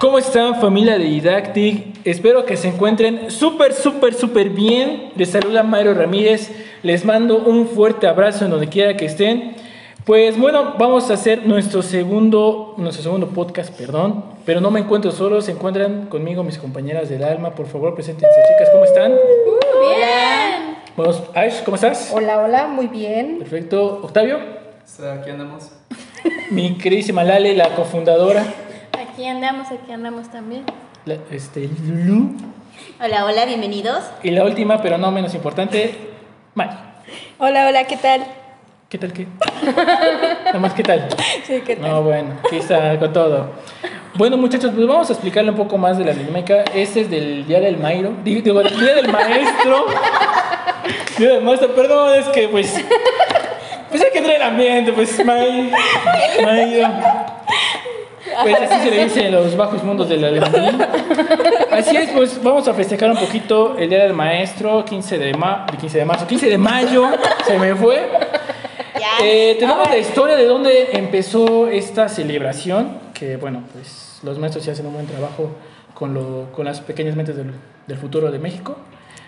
¿Cómo están familia de Didactic? Espero que se encuentren súper, súper, súper bien. Les saluda Mario Ramírez. Les mando un fuerte abrazo en donde quiera que estén. Pues bueno, vamos a hacer nuestro segundo, nuestro segundo podcast, perdón. Pero no me encuentro solo, se encuentran conmigo mis compañeras del alma. Por favor, preséntense, chicas, ¿cómo están? Bien. Bueno, Ash, ¿cómo estás? Hola, hola, muy bien. Perfecto. Octavio, aquí andamos. mi queridísima Lale, la cofundadora. Aquí andamos, aquí andamos también. La- este, Lulu. Hola, hola, bienvenidos. Y la última, pero no menos importante, Mari. Hola, hola, ¿qué tal? ¿Qué tal qué? Nada más, ¿qué tal? Sí, ¿qué tal? No, bueno, aquí está con todo. Bueno, muchachos, pues vamos a explicarle un poco más de la dinámica. Este es del Día del Mairo. Digo, del Día del Maestro. Día del Maestro, perdón, es que pues. Pues hay que entrar en ambiente, pues, May, Mairo. Pues así se le dice en los bajos mundos del alemán. Así es, pues vamos a festejar un poquito el Día del Maestro, 15 de, ma 15 de marzo, 15 de mayo, se me fue. Eh, tenemos la historia de dónde empezó esta celebración, que bueno, pues los maestros sí hacen un buen trabajo con, lo- con las pequeñas mentes del, del futuro de México.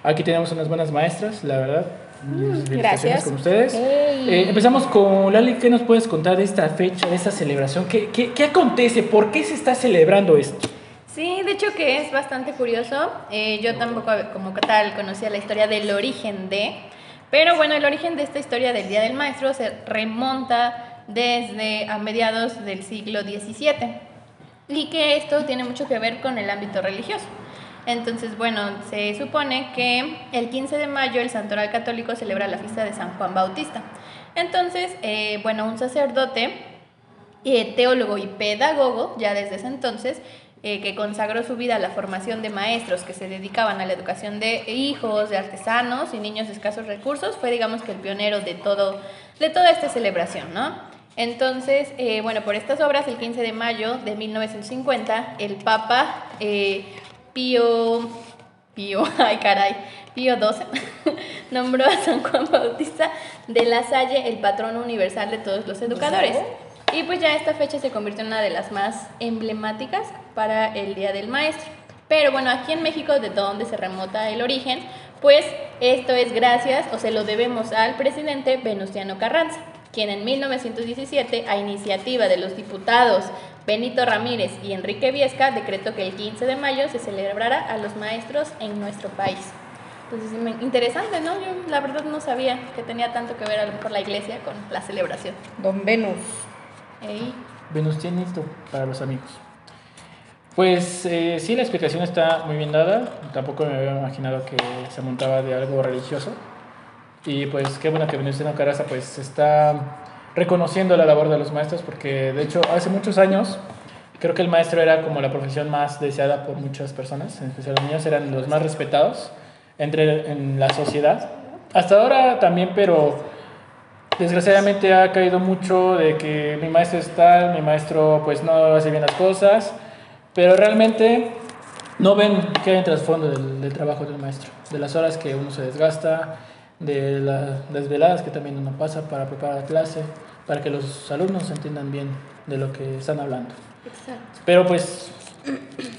Aquí tenemos unas buenas maestras, la verdad. Felicitaciones gracias. con ustedes. Eh, empezamos con Lali, ¿qué nos puedes contar de esta fecha, de esta celebración? ¿Qué, qué, qué acontece? ¿Por qué se está celebrando esto? Sí, de hecho que es bastante curioso. Eh, yo tampoco como tal conocía la historia del origen de, pero bueno, el origen de esta historia del Día del Maestro se remonta desde a mediados del siglo XVII y que esto tiene mucho que ver con el ámbito religioso. Entonces, bueno, se supone que el 15 de mayo el santoral católico celebra la fiesta de San Juan Bautista. Entonces, eh, bueno, un sacerdote eh, teólogo y pedagogo, ya desde ese entonces, eh, que consagró su vida a la formación de maestros que se dedicaban a la educación de hijos, de artesanos y niños de escasos recursos, fue digamos que el pionero de, todo, de toda esta celebración, ¿no? Entonces, bueno, por estas obras, el 15 de mayo de 1950, el Papa Pío, Pío, ay caray, Pío XII, nombró a San Juan Bautista de la Salle el patrón universal de todos los educadores. Y pues ya esta fecha se convirtió en una de las más emblemáticas para el Día del Maestro. Pero bueno, aquí en México, de donde se remota el origen, pues esto es gracias o se lo debemos al presidente Venustiano Carranza, quien en 1917, a iniciativa de los diputados Benito Ramírez y Enrique Viesca, decretó que el 15 de mayo se celebrara a los maestros en nuestro país. Entonces, interesante, ¿no? Yo la verdad no sabía que tenía tanto que ver a lo mejor la iglesia con la celebración. Don Venus. Ey. Venustianito para los amigos. Pues eh, sí, la explicación está muy bien dada. Tampoco me había imaginado que se montaba de algo religioso. Y pues qué bueno que Venustiano Carranza pues está reconociendo la labor de los maestros porque de hecho hace muchos años creo que el maestro era como la profesión más deseada por muchas personas, en especial los niños eran los más respetados entre en la sociedad. Hasta ahora también, pero desgraciadamente ha caído mucho de que mi maestro es tal, mi maestro pues no hace bien las cosas, pero realmente no ven qué hay en trasfondo del, del trabajo del maestro, de las horas que uno se desgasta, de las desveladas que también uno pasa para preparar la clase, para que los alumnos entiendan bien de lo que están hablando. Exacto. Pero pues,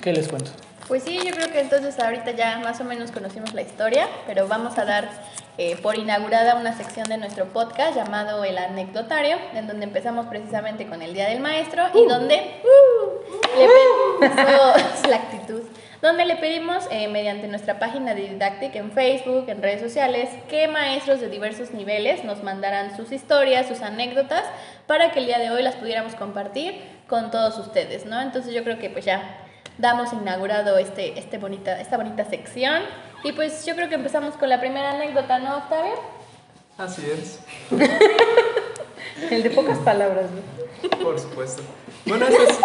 ¿qué les cuento? Pues sí, yo creo que entonces ahorita ya más o menos conocimos la historia, pero vamos a dar eh, por inaugurada una sección de nuestro podcast llamado El Anecdotario, en donde empezamos precisamente con el Día del Maestro y donde uh, le pedimos la actitud, donde le pedimos eh, mediante nuestra página de Didactic en Facebook, en redes sociales, que maestros de diversos niveles nos mandaran sus historias, sus anécdotas, para que el día de hoy las pudiéramos compartir con todos ustedes, ¿no? Entonces yo creo que pues ya damos inaugurado este, este bonita, esta bonita sección. Y pues yo creo que empezamos con la primera anécdota, ¿no, Octavio? Así es, El de pocas palabras, ¿no? por supuesto. Bueno, esta es,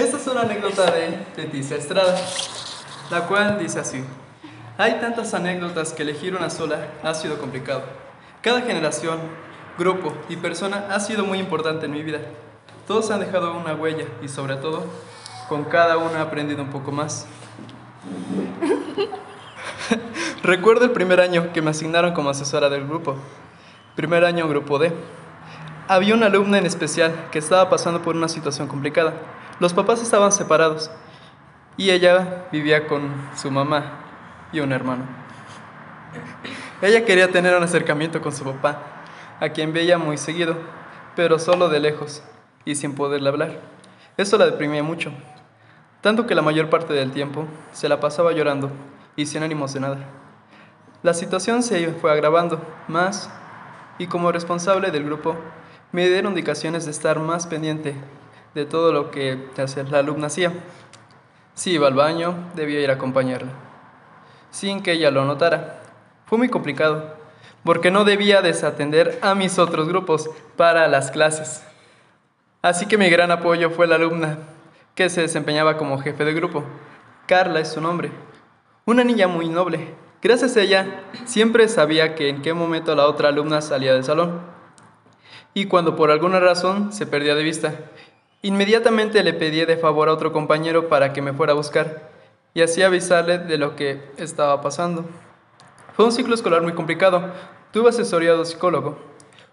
esta es una anécdota de Leticia Estrada, la cual dice así. Hay tantas anécdotas que elegir una sola ha sido complicado. Cada generación, grupo y persona ha sido muy importante en mi vida. Todos han dejado una huella y sobre todo, con cada uno he aprendido un poco más. Recuerdo el primer año que me asignaron como asesora del grupo. Primer año grupo D. había una alumna en especial que estaba pasando por una situación complicada. Los papás estaban separados y ella vivía con su mamá y un hermano. Ella quería tener un acercamiento con su papá, a quien veía muy seguido, pero solo de lejos y sin poderle hablar. Eso la deprimía mucho, tanto que la mayor parte del tiempo se la pasaba llorando y sin ánimos de nada. La situación se fue agravando más y como responsable del grupo me dieron indicaciones de estar más pendiente de todo lo que la alumna hacía. Si iba al baño, debía ir a acompañarla, sin que ella lo notara. Fue muy complicado, porque no debía desatender a mis otros grupos para las clases. Así que mi gran apoyo fue la alumna, que se desempeñaba como jefe de grupo. Carla es su nombre. Una niña muy noble. Gracias a ella, siempre sabía que en qué momento la otra alumna salía del salón. Y cuando por alguna razón se perdía de vista, inmediatamente le pedí de favor a otro compañero para que me fuera a buscar y así avisarle de lo que estaba pasando. Fue un ciclo escolar muy complicado. Tuve asesoría de psicólogo,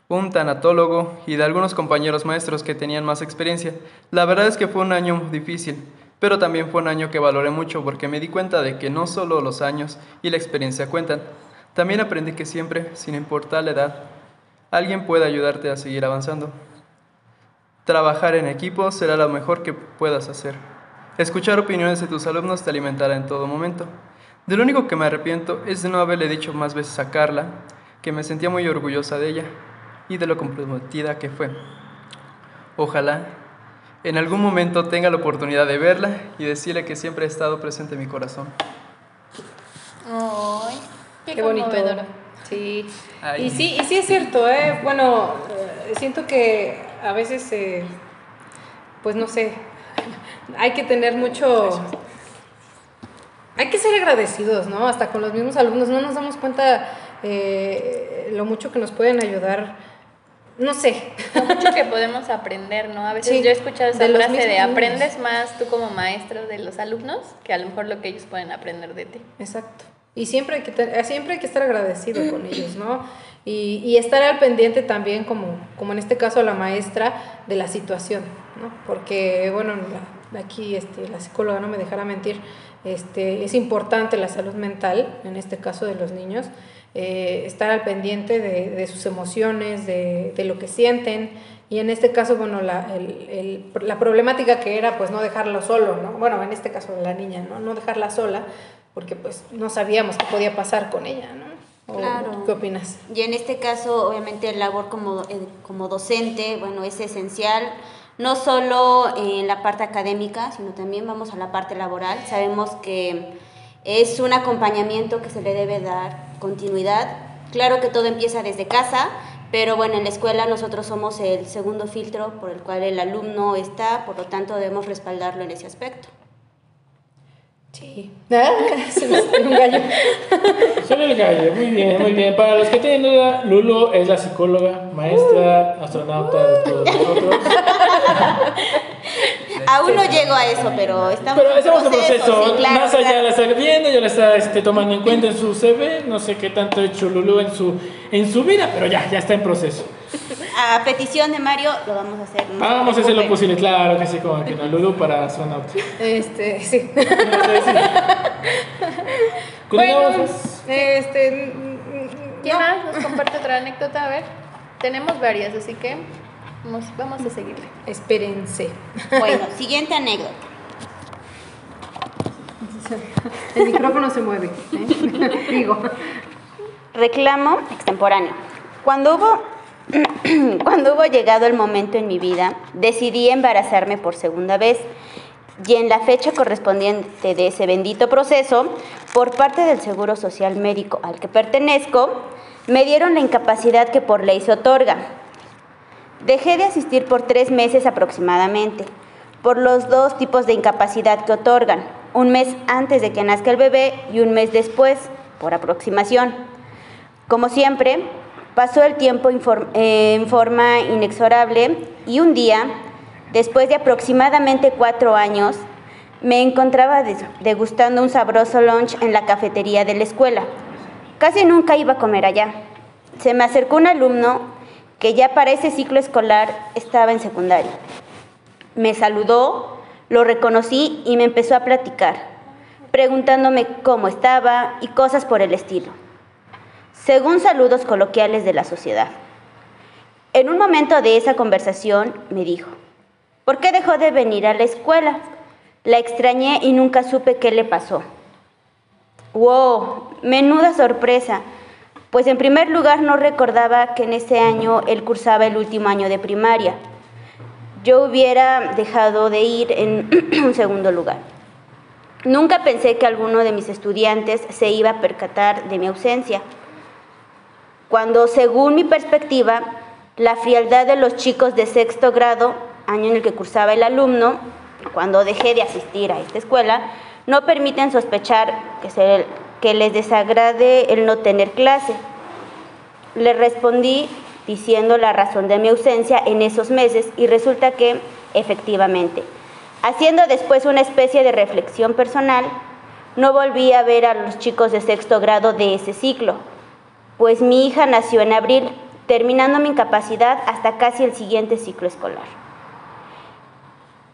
un tanatólogo y de algunos compañeros maestros que tenían más experiencia. La verdad es que fue un año difícil, pero también fue un año que valoré mucho porque me di cuenta de que no solo los años y la experiencia cuentan, también aprendí que siempre, sin importar la edad, alguien puede ayudarte a seguir avanzando. Trabajar en equipo será lo mejor que puedas hacer. Escuchar opiniones de tus alumnos te alimentará en todo momento. De lo único que me arrepiento es de no haberle dicho más veces a Carla que me sentía muy orgullosa de ella y de lo comprometida que fue. Ojalá en algún momento tenga la oportunidad de verla y decirle que siempre ha estado presente en mi corazón. Ay, qué, Qué bonito. Sí. Ay. Y sí, y sí es cierto, ¿eh? Bueno, eh, siento que a veces, eh, pues no sé, hay que tener mucho... Hay que ser agradecidos, ¿no? Hasta con los mismos alumnos, no nos damos cuenta eh, lo mucho que nos pueden ayudar, no sé. Lo mucho que podemos aprender, ¿no? A veces Sí, yo he escuchado esa de frase de aprendes más tú como maestro de los alumnos que a lo mejor lo que ellos pueden aprender de ti. Exacto. Y siempre hay que, siempre hay que estar agradecido con ellos, ¿no? Y, estar al pendiente también, como, como en este caso la maestra, de la situación, ¿no? Porque, bueno, aquí este, la psicóloga no me dejará mentir, este, es importante la salud mental, en este caso de los niños, eh, estar al pendiente de, de sus emociones, de, de lo que sienten. Y en este caso, bueno, la, el- el- la problemática que era, pues, no dejarlo solo, ¿no? Bueno, en este caso la niña, ¿no? No dejarla sola, porque pues no sabíamos qué podía pasar con ella, ¿no? ¿O Claro. ¿Qué opinas? Y en este caso, obviamente, la labor como, eh, como docente, bueno, es esencial, no solo en la parte académica, sino también vamos a la parte laboral. Sabemos que es un acompañamiento que se le debe dar continuidad. Claro que todo empieza desde casa, pero bueno, en la escuela nosotros somos el segundo filtro por el cual el alumno está, por lo tanto debemos respaldarlo en ese aspecto. Sí. Se me salió un gallo. Solo el gallo, muy bien, muy bien. Para los que tienen duda, Lulu es la psicóloga, maestra, astronauta de todos nosotros. Aún no llego a eso, pero estamos, Pero estamos en proceso. sí, claro, Más allá claro. la está viendo, ya la está este, tomando en cuenta en su CV. No sé qué tanto ha hecho Lulu en su, en su vida, pero ya, ya está en proceso. A petición de Mario lo vamos a hacer. no se Vamos a hacer lo posible, claro que sí, como que no. Lulu para astronauta. Este, sí. Bueno, pues. este. mm, mm, ¿Quién no. más nos comparte otra anécdota? A ver, tenemos varias, así que vamos, vamos a seguirle. Espérense. Bueno, siguiente anécdota. El micrófono se mueve. ¿eh? Digo. Reclamo extemporáneo. Cuando hubo, cuando hubo llegado el momento en mi vida, decidí embarazarme por segunda vez y en la fecha correspondiente de ese bendito proceso, por parte del Seguro Social Médico al que pertenezco, me dieron la incapacidad que por ley se otorga. Dejé de asistir por tres meses aproximadamente, por los dos tipos de incapacidad que otorgan, un mes antes de que nazca el bebé y un mes después, por aproximación. Como siempre, pasó el tiempo eh, en forma inexorable y un día, después de aproximadamente cuatro años, me encontraba degustando un sabroso lunch en la cafetería de la escuela. Casi nunca iba a comer allá. Se me acercó un alumno que ya para ese ciclo escolar estaba en secundaria. Me saludó, lo reconocí y me empezó a platicar, preguntándome cómo estaba y cosas por el estilo, según saludos coloquiales de la sociedad. En un momento de esa conversación me dijo, ¿por qué dejó de venir a la escuela? La extrañé y nunca supe qué le pasó. ¡Wow! Menuda sorpresa. Pues en primer lugar no recordaba que en ese año él cursaba el último año de primaria. Yo hubiera dejado de ir en un segundo lugar. Nunca pensé que alguno de mis estudiantes se iba a percatar de mi ausencia, cuando según mi perspectiva, la frialdad de los chicos de sexto grado, año en el que cursaba el alumno, cuando dejé de asistir a esta escuela, no permiten sospechar que, que les desagrade el no tener clase. Le respondí diciendo la razón de mi ausencia en esos meses y resulta que, efectivamente, haciendo después una especie de reflexión personal, no volví a ver a los chicos de sexto grado de ese ciclo, pues mi hija nació en abril, terminando mi incapacidad hasta casi el siguiente ciclo escolar.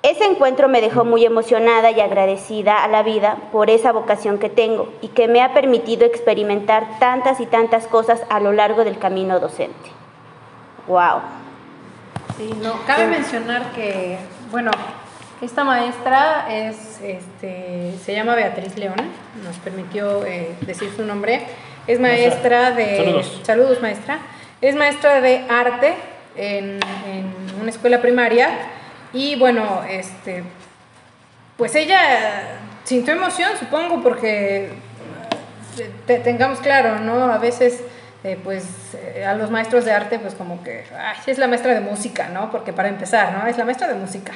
Ese encuentro me dejó muy emocionada y agradecida a la vida por esa vocación que tengo y que me ha permitido experimentar tantas y tantas cosas a lo largo del camino docente. ¡Wow! Sí, no, cabe mencionar que, bueno, esta maestra es, este, se llama Beatriz León, nos permitió eh, decir su nombre. Es maestra de. Saludos. Saludos, maestra. Es maestra de arte en, en una escuela primaria y bueno, este, pues ella sintió emoción, supongo, porque te- tengamos claro, ¿no? A veces, eh, pues, eh, a los maestros de arte, pues como que, ay, es la maestra de música, ¿no? Porque para empezar, ¿no? Es la maestra de música.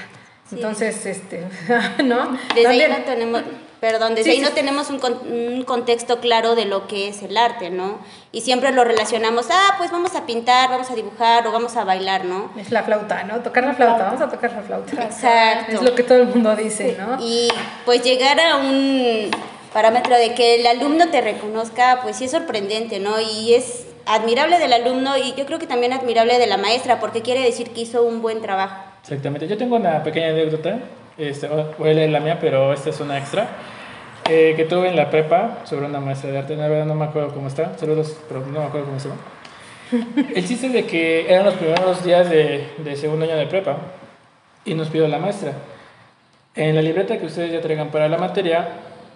Sí. Entonces, este, ¿no? Desde ahí También- no tenemos, perdón, desde Sí, ahí sí, no tenemos un, con- un contexto claro de lo que es el arte, ¿no? Y siempre lo relacionamos, ah, pues vamos a pintar, vamos a dibujar o vamos a bailar, ¿no? Es la flauta, ¿no? Tocar la flauta, vamos a tocar la flauta. Exacto. Es lo que todo el mundo dice, ¿no? Y pues llegar a un parámetro de que el alumno te reconozca, pues sí es sorprendente, ¿no? Y es admirable del alumno y yo creo que también admirable de la maestra, porque quiere decir que hizo un buen trabajo. Exactamente. Yo tengo una pequeña anécdota. Este, voy a leer la mía, pero esta es una extra. eh, que tuve en la prepa sobre una maestra de arte. La verdad no me acuerdo cómo está. Saludos, pero no me acuerdo cómo se llama. El chiste es de que eran los primeros días de, de segundo año de prepa y nos pidió la maestra. En la libreta que ustedes ya traigan para la materia,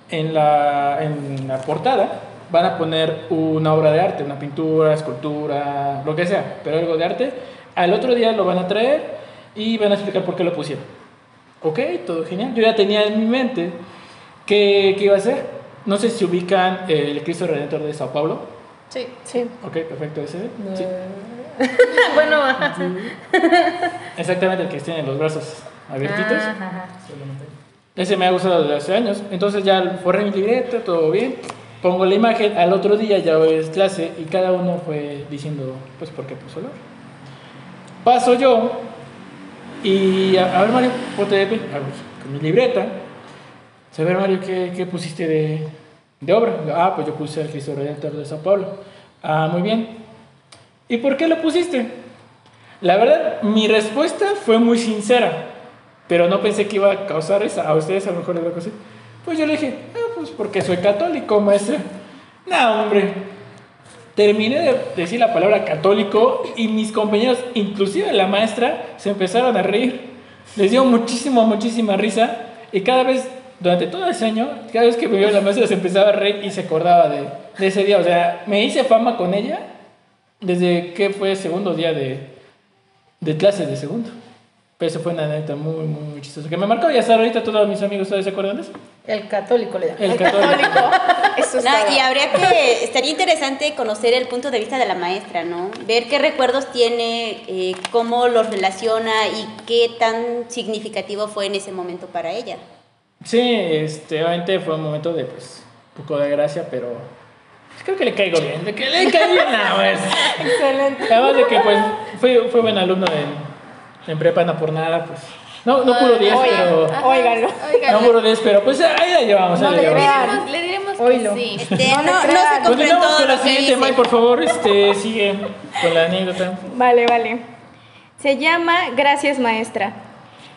en la, en la portada van a poner una obra de arte, una pintura, escultura, lo que sea, pero algo de arte. Al otro día lo van a traer y van a explicar por qué lo pusieron. Ok, todo genial. Yo ya tenía en mi mente qué, qué iba a hacer. No sé si ubican el Cristo Redentor de Sao Paulo. Sí, sí. Ok, perfecto, ese. Sí. bueno. Exactamente el que tiene los brazos abiertitos. Ajá. Ese me ha gustado desde hace años. Entonces ya forré mi libreta, todo bien. Pongo la imagen, al otro día ya es clase y cada uno fue diciendo, pues, por qué puso el. Paso yo y a, ver, Mario, ponte con mi libreta. A ver, Mario, ¿qué, qué pusiste de, de obra? Ah, pues yo puse el Cristo Redentor de Sao Paulo. Ah, muy bien. ¿Y por qué lo pusiste? La verdad, mi respuesta fue muy sincera, pero no pensé que iba a causar esa. A ustedes a lo mejor les va a causar. Pues yo le dije, ah, pues porque soy católico, maestra. No, hombre. Terminé de decir la palabra católico y mis compañeros, inclusive la maestra, se empezaron a reír. Les dio muchísimo, muchísima risa y cada vez, durante todo ese año, cada vez que me vio la maestra se empezaba a reír y se acordaba de, ese día. O sea, me hice fama con ella desde que fue segundo día de, de clase de segundo. Pero eso fue una anécdota muy, muy, muy chistosa. Que me marcó y hasta ahorita todos mis amigos todavía se acuerdan de eso. El católico le llaman. El católico. Eso No, y habría que, estaría interesante conocer el punto de vista de la maestra, ¿no? Ver qué recuerdos tiene, eh, cómo los relaciona y qué tan significativo fue en ese momento para ella. Sí, este, obviamente fue un momento de, pues, un poco de gracia, pero pues, creo que le caigo bien. De que le caigo bien la maestra. Excelente. Además de que, pues, fue, fue buen alumno en, en prepa, no por nada, pues. No, no puro 10, pero... Óigalo. No puro 10, pero pues ahí la llevamos, ahí No la le llevamos. diremos- le diremos Oílo. sí. Este, No no, no, se Continuamos todo con la lo que siguiente, dice. May, por favor, este, sigue con la anécdota. Vale, vale. Se llama Gracias Maestra.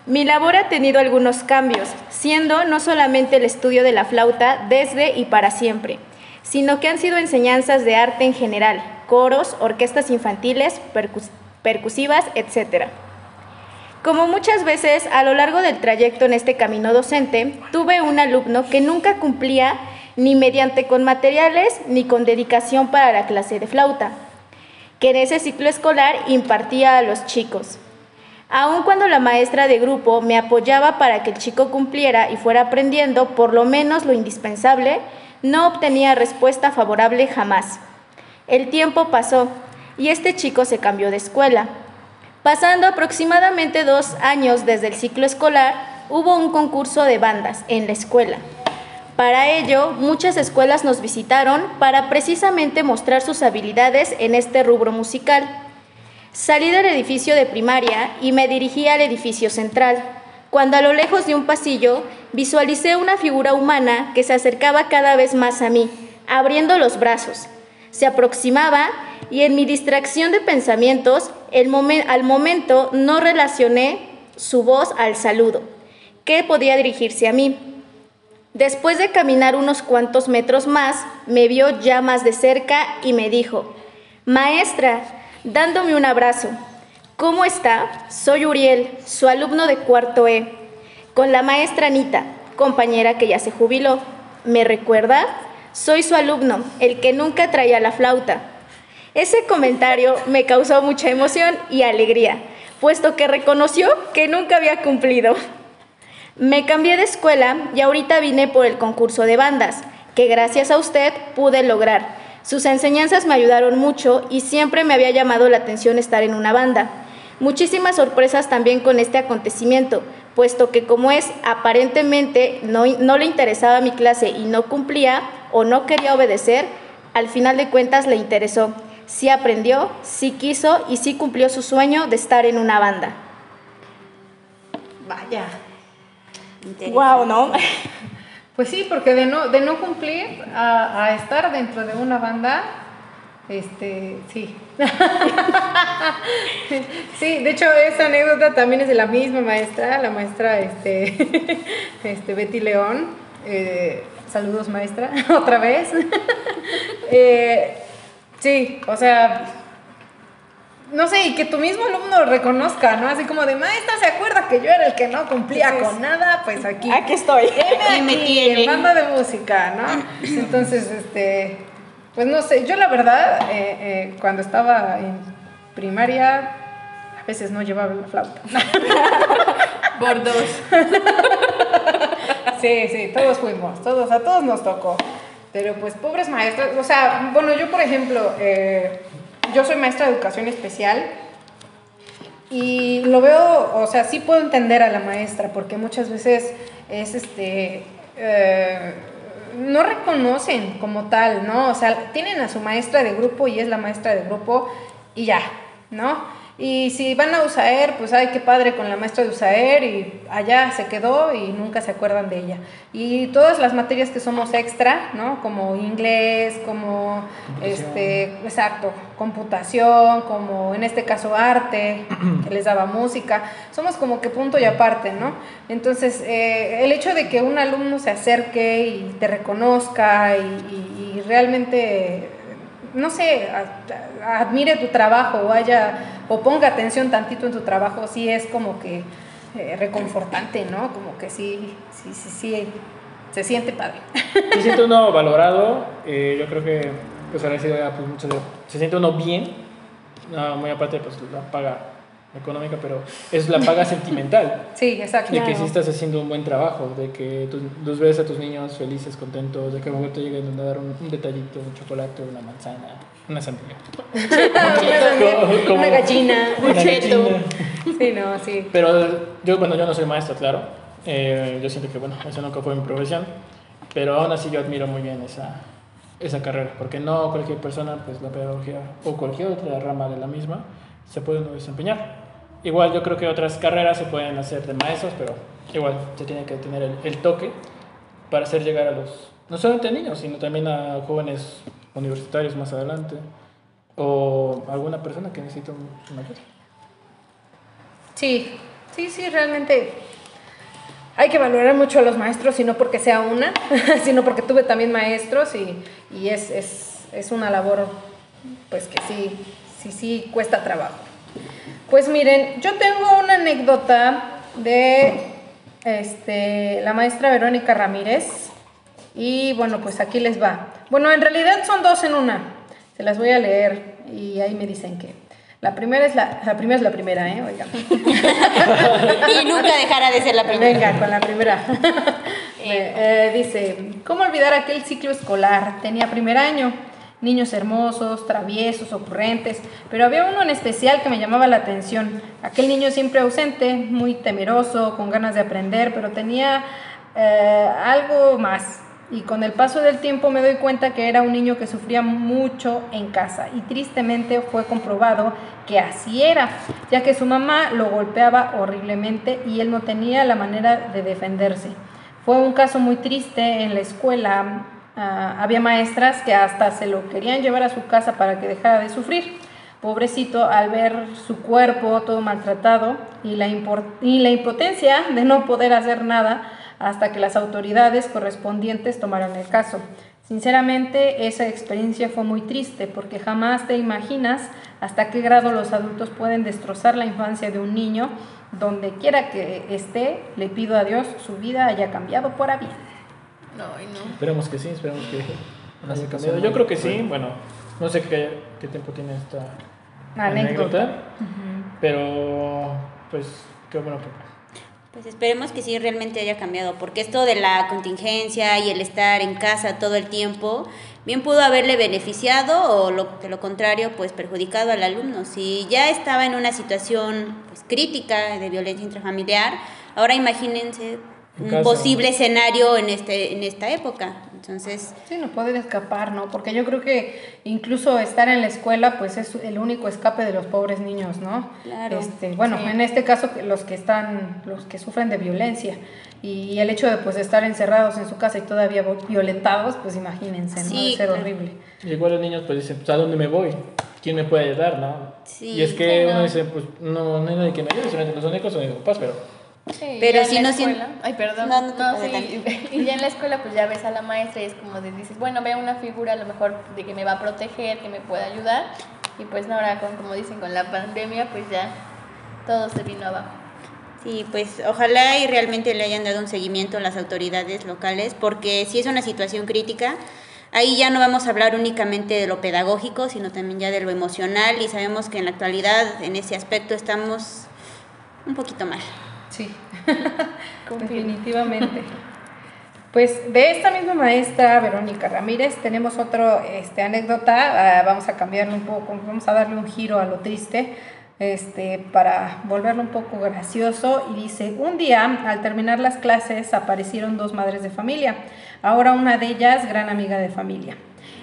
Mi labor ha tenido algunos cambios, siendo no solamente el estudio de la flauta desde y para siempre, sino que han sido enseñanzas de arte en general, coros, orquestas infantiles, percus- percusivas, etc. Como muchas veces a lo largo del trayecto en este camino docente, tuve un alumno que nunca cumplía ni mediante con materiales ni con dedicación para la clase de flauta que en ese ciclo escolar impartía a los chicos. Aun cuando la maestra de grupo me apoyaba para que el chico cumpliera y fuera aprendiendo por lo menos lo indispensable, no obtenía respuesta favorable jamás. El tiempo pasó y este chico se cambió de escuela. Pasando aproximadamente dos años desde el ciclo escolar, hubo un concurso de bandas en la escuela. Para ello, muchas escuelas nos visitaron para precisamente mostrar sus habilidades en este rubro musical. Salí del edificio de primaria y me dirigí al edificio central, cuando a lo lejos de un pasillo visualicé una figura humana que se acercaba cada vez más a mí, abriendo los brazos. Se aproximaba y en mi distracción de pensamientos, al momento no relacioné su voz al saludo, que podía dirigirse a mí. Después de caminar unos cuantos metros más, me vio ya más de cerca y me dijo, Maestra, dándome un abrazo, ¿cómo está? Soy Uriel, su alumno de cuarto E, con la maestra Anita, compañera que ya se jubiló. ¿Me recuerda? Soy su alumno, el que nunca traía la flauta. Ese comentario me causó mucha emoción y alegría, puesto que reconoció que nunca había cumplido. Me cambié de escuela y ahorita vine por el concurso de bandas, que gracias a usted pude lograr. Sus enseñanzas me ayudaron mucho y siempre me había llamado la atención estar en una banda. Muchísimas sorpresas también con este acontecimiento, puesto que como es aparentemente no, no le interesaba mi clase y no cumplía o no quería obedecer, al final de cuentas le interesó. Sí aprendió, sí quiso y sí cumplió su sueño de estar en una banda. Vaya. Wow, ¿no? Pues sí, porque de no, de no cumplir a, a estar dentro de una banda, este, sí. sí, de hecho esa anécdota también es de la misma maestra, la maestra este, este Betty León. Eh, saludos maestra, otra vez. Eh, sí, o sea, no sé, y que tu mismo alumno reconozca, ¿no? Así como de, maestra, ¿se acuerda que yo era el que no cumplía con nada? Pues aquí. Aquí estoy. Aquí me tiene. en banda de música, ¿no? Entonces, este, pues no sé, yo la verdad, eh, eh, cuando estaba en primaria, a veces no llevaba la flauta. Por dos. Sí, sí, todos fuimos, todos, a todos nos tocó. Pero pues pobres maestros, o sea, bueno, yo por ejemplo, eh, yo soy maestra de educación especial y lo veo, o sea, sí puedo entender a la maestra porque muchas veces es este... eh, no reconocen como tal, ¿no? O sea, tienen a su maestra de grupo y es la maestra de grupo y ya, ¿no? Y si van a USAER, pues ay, qué padre con la maestra de USAER y allá se quedó y nunca se acuerdan de ella. Y todas las materias que somos extra, ¿no? Como inglés, como, este, exacto, computación, como en este caso arte, que les daba música, somos como que punto y aparte, ¿no? Entonces, eh, el hecho de que un alumno se acerque y te reconozca y, y- y realmente, no sé, admire tu trabajo o haya, o ponga atención tantito en tu trabajo, sí es como que eh, reconfortante, ¿no? Como que sí, sí, sí, sí, se siente padre. Se siente uno valorado, eh, yo creo que pues agradecido a pues, muchos de- se siente uno bien, no, muy aparte pues la paga económica, pero es la paga sentimental. Sí, exacto. De que sí estás haciendo un buen trabajo, de que tus, tus ves a tus niños felices, contentos, de que a lo mejor te lleguen a dar un, un detallito, un chocolate, una manzana, una sandía. Una, Como- una gallina, Una gallina. Sí, no, sí. Pero yo, bueno, yo no soy maestro, claro. Eh, yo siento que, bueno, eso nunca fue mi profesión. Pero aún así yo admiro muy bien esa, esa carrera. Porque no cualquier persona, pues la pedagogía o cualquier otra rama de la misma, se puede desempeñar. Igual yo creo que otras carreras se pueden hacer de maestros, pero igual se tiene que tener el, el toque para hacer llegar a los, no solamente a niños, sino también a jóvenes universitarios más adelante o alguna persona que necesita un- una ayuda. Sí, sí, sí, realmente hay que valorar mucho a los maestros, y no porque sea una, sino porque tuve también maestros y, y es, es, es una labor pues que sí, sí, sí cuesta trabajo. Pues miren, yo tengo una anécdota de este, la maestra Verónica Ramírez y bueno, pues aquí les va. Bueno, en realidad son dos en una, se las voy a leer y ahí me dicen que. La primera es la, la primera es la primera, ¿eh? Oigan. Y nunca dejará de ser la primera. Venga, con la primera. Eh, eh, dice, ¿cómo olvidar aquel ciclo escolar? Tenía primer año, niños hermosos, traviesos, ocurrentes, pero había uno en especial que me llamaba la atención. Aquel niño siempre ausente, muy temeroso, con ganas de aprender, pero tenía eh, algo más. Y con el paso del tiempo me doy cuenta que era un niño que sufría mucho en casa y tristemente fue comprobado que así era, ya que su mamá lo golpeaba horriblemente y él no tenía la manera de defenderse. Fue un caso muy triste en la escuela. ah, había maestras que hasta se lo querían llevar a su casa para que dejara de sufrir. Pobrecito, al ver su cuerpo todo maltratado y la, impor- y la impotencia de no poder hacer nada hasta que las autoridades correspondientes tomaran el caso. Sinceramente, esa experiencia fue muy triste porque jamás te imaginas hasta qué grado los adultos pueden destrozar la infancia de un niño. Donde quiera que esté, le pido a Dios su vida haya cambiado por bien. No. Esperemos que sí, esperemos que haya cambiado. Yo creo que sí, bueno, no sé qué, qué tiempo tiene esta Anécdota. anécdota, pero pues qué bueno que Pues esperemos que sí realmente haya cambiado, porque esto de la contingencia y el estar en casa todo el tiempo, bien pudo haberle beneficiado o lo, de lo contrario, pues perjudicado al alumno. Si ya estaba en una situación pues, crítica de violencia intrafamiliar, ahora imagínense En un posible escenario en, este, en esta época. Entonces, Sí, no pueden escapar, ¿no? Porque yo creo que incluso estar en la escuela, pues es el único escape de los pobres niños, ¿no? Claro. Este, bueno, Sí. en este caso los que están, los que sufren de violencia y el hecho de pues estar encerrados en su casa y todavía violentados, pues imagínense, ¿no? Sí, Debe ser claro. horrible. Igual los niños pues dicen, pues ¿a dónde me voy? ¿Quién me puede ayudar, no? Sí, y es que uno no. dice, pues no, no hay nadie que me ayude, solamente los únicos son mis papás, pero Sí, Pero si no sien- escuela- Ay, perdón. No, no te No, puedo sí, Y ya en la escuela, pues ya ves a la maestra y es como de dices, bueno, veo una figura a lo mejor de que me va a proteger, que me pueda ayudar. Y pues ahora, con, como dicen, con la pandemia, pues ya todo se vino abajo. Sí, pues ojalá y realmente le hayan dado un seguimiento a las autoridades locales, porque si es una situación crítica, ahí ya no vamos a hablar únicamente de lo pedagógico, sino también ya de lo emocional y sabemos que en la actualidad en ese aspecto estamos un poquito mal. Sí, definitivamente. Pues de esta misma maestra, Verónica Ramírez, tenemos otro este, anécdota, ah, vamos a cambiarle un poco, vamos a darle un giro a lo triste, este, para volverlo un poco gracioso. Y dice, un día, al terminar las clases, aparecieron dos madres de familia, ahora una de ellas gran amiga de familia.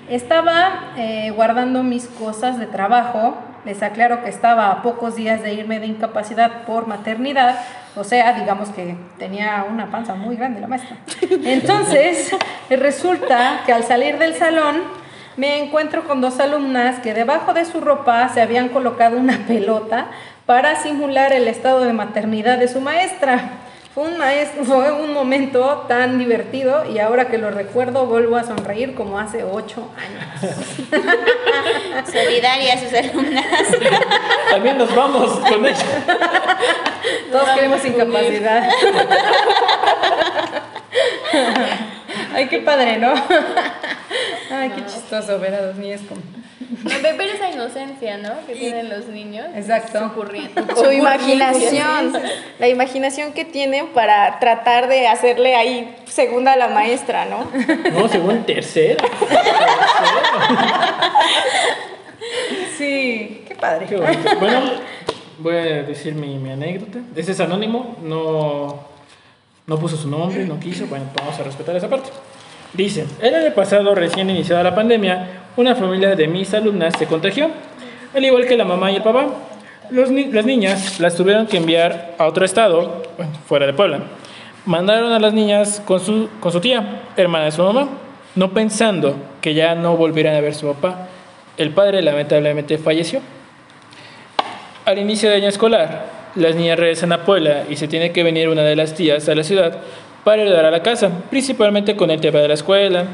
Estaba eh, guardando mis cosas de trabajo. Les aclaro que estaba a pocos días de irme de incapacidad por maternidad. O sea, digamos que tenía una panza muy grande la maestra. Entonces, resulta que al salir del salón me encuentro con dos alumnas que debajo de su ropa se habían colocado una pelota para simular el estado de maternidad de su maestra. Fue un, maes- fue un momento tan divertido y ahora que lo recuerdo vuelvo a sonreír como hace ocho años. Solidaria a sus alumnas. también nos vamos con ella. Todos queremos incapacidad. Ay, qué padre, ¿no? Ay, qué chistoso ver a dos niñas con... No, pe- pero esa inocencia, ¿no? Que tienen los niños. Exacto. Ocurriendo. Su imaginación, la imaginación que tienen para tratar de hacerle ahí segunda a la maestra, ¿no? No, según tercera. Sí, qué padre. Qué. Bueno, voy a decir mi, mi anécdota. Ese es anónimo, no, no puso su nombre, no quiso. Bueno, vamos a respetar esa parte. Dice, el año pasado, recién iniciada la pandemia, una familia de mis alumnas se contagió, al igual que la mamá y el papá. Las niñas las tuvieron que enviar a otro estado, fuera de Puebla. Mandaron a las niñas con su, tía, hermana de su mamá. no pensando que ya no volvieran a ver su papá. El padre lamentablemente falleció. Al inicio del año escolar, las niñas regresan a Puebla y se tiene que venir una de las tías a la ciudad para ayudar a la casa, principalmente con el tema de la escuela.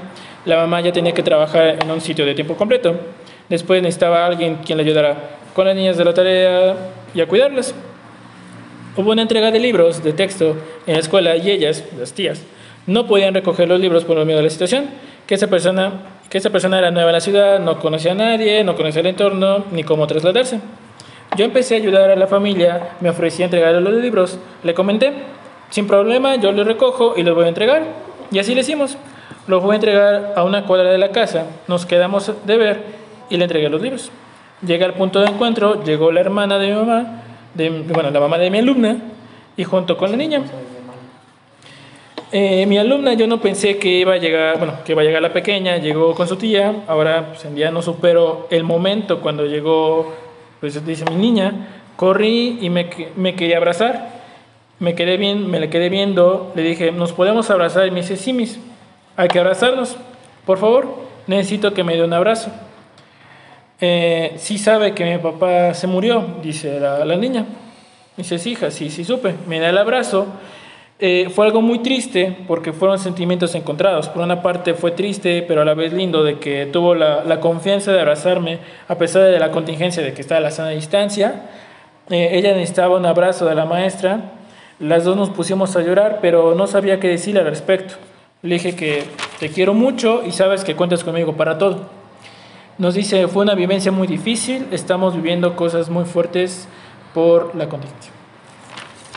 La mamá ya tenía que trabajar en un sitio de tiempo completo. Después necesitaba alguien quien le ayudara con las niñas de la tarea y a cuidarlas. Hubo una entrega de libros de texto en la escuela y ellas, las tías, no podían recoger los libros por lo miedo de la situación, que esa persona, que esa persona era nueva en la ciudad, no conocía a nadie, no conocía el entorno ni cómo trasladarse. Yo empecé a ayudar a la familia, me ofrecí a entregarle los libros, le comenté, sin problema, yo los recojo y los voy a entregar. Y así le hicimos. Los voy a entregar a una cuadra de la casa, nos quedamos de ver y le entregué los libros. Llegué al punto de encuentro, llegó la hermana de mi mamá, de, bueno, la mamá de mi alumna, y junto con la niña. Eh, mi alumna, yo no pensé que iba a llegar, bueno, que iba a llegar la pequeña, llegó con su tía, ahora pues en día no supero el momento cuando llegó, pues dice mi niña, corrí y me, me quería abrazar, me quedé bien, me le quedé viendo, le dije, ¿nos podemos abrazar? Y me dice, sí, mis, hay que abrazarnos, por favor, necesito que me dé un abrazo. Eh, sí sabe que mi papá se murió, dice la, niña. Dice, sí, hija, sí, sí supe. Me da el abrazo eh, fue algo muy triste porque fueron sentimientos encontrados. Por una parte fue triste, pero a la vez lindo de que tuvo la, la confianza de abrazarme a pesar de la contingencia de que estaba a la sana distancia. Eh, ella necesitaba un abrazo de la maestra. Las dos nos pusimos a llorar, pero no sabía qué decirle al respecto. Le dije que te quiero mucho y sabes que cuentas conmigo para todo. Nos dice, fue una vivencia muy difícil, estamos viviendo cosas muy fuertes por la contingencia.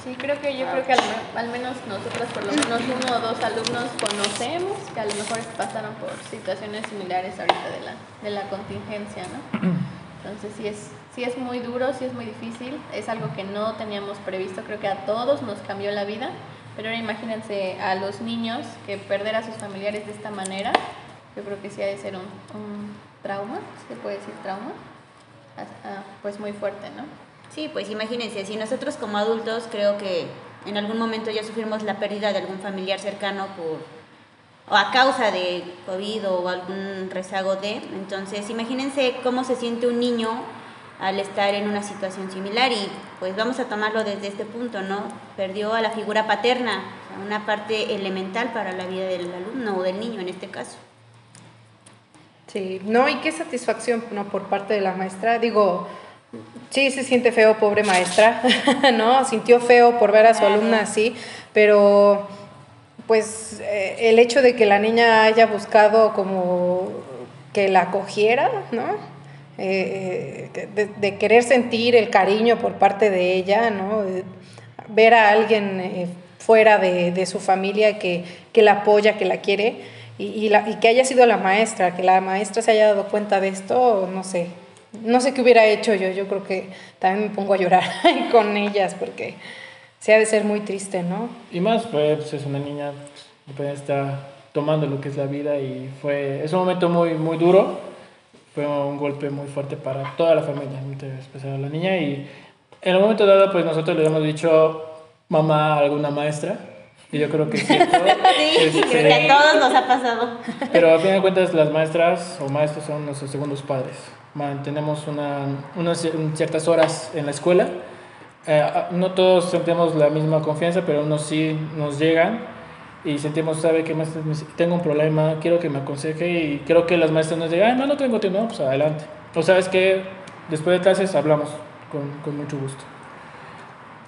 Sí, creo que yo creo que al, al, menos nosotros, por lo menos uno o dos alumnos conocemos que a lo mejor pasaron por situaciones similares ahorita de la, de la contingencia, ¿no? Entonces sí es, sí es muy duro, sí es muy difícil, es algo que no teníamos previsto, creo que a todos nos cambió la vida, pero ahora imagínense a los niños que perder a sus familiares de esta manera, yo creo que sí ha de ser un, trauma, se puede decir trauma, pues muy fuerte, ¿no? Sí, pues imagínense, si nosotros como adultos creo que en algún momento ya sufrimos la pérdida de algún familiar cercano por o a causa de COVID o algún rezago de, entonces imagínense cómo se siente un niño al estar en una situación similar y pues vamos a tomarlo desde este punto, ¿no? Perdió a la figura paterna, una parte elemental para la vida del alumno o del niño en este caso. Sí, no, y qué satisfacción, ¿no? Por parte de la maestra, digo, Sí, se siente feo, pobre maestra, ¿no? Sintió feo por ver a su alumna así, pero pues eh, el hecho de que la niña haya buscado como que la acogiera, ¿no? Eh, de, querer sentir el cariño por parte de ella, ¿no? ver a alguien eh, fuera de, su familia que, que, la apoya, que la quiere, y, y que haya sido la maestra, que la maestra se haya dado cuenta de esto, no sé, no sé qué hubiera hecho yo, yo creo que también me pongo a llorar con ellas porque se ha de ser muy triste, ¿no? Y más, pues es una niña, pues, está tomando lo que es la vida y fue, es un momento muy, muy duro, fue un golpe muy fuerte para toda la familia, especial la niña. Y en el momento dado pues nosotros le hemos dicho mamá a alguna maestra y yo creo que sí, sí este, que a todos nos ha pasado. Pero a fin de cuentas las maestras o maestros son nuestros segundos padres. Mantenemos una, unas ciertas horas en la escuela. Eh, no todos sentimos la misma confianza, pero unos sí nos llegan y sentimos, sabe que tengo un problema, quiero que me aconseje y creo que las maestras nos digan, no, no tengo tiempo, no, pues adelante. O sabes que después de clases hablamos con, con, mucho gusto.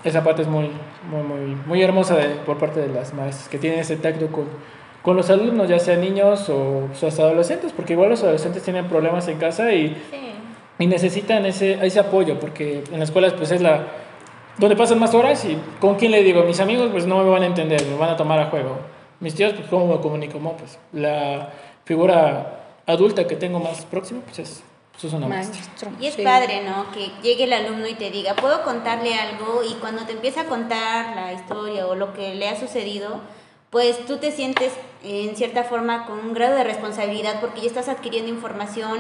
Esa parte es muy, muy, muy, muy hermosa de, por parte de las maestras, que tienen ese tacto con, con los alumnos, ya sean niños o hasta adolescentes, porque igual los adolescentes tienen problemas en casa y, sí. y necesitan ese, ese apoyo, porque en las escuelas pues es la donde pasan más horas y con quién le digo, mis amigos pues no me van a entender, me van a tomar a juego. Mis tíos pues cómo me comunico, no, pues la figura adulta que tengo más próxima pues es eso es una maestra. Y es sí. padre, ¿no? Que llegue el alumno y te diga, puedo contarle algo y cuando te empieza a contar la historia o lo que le ha sucedido, pues tú te sientes en cierta forma con un grado de responsabilidad porque ya estás adquiriendo información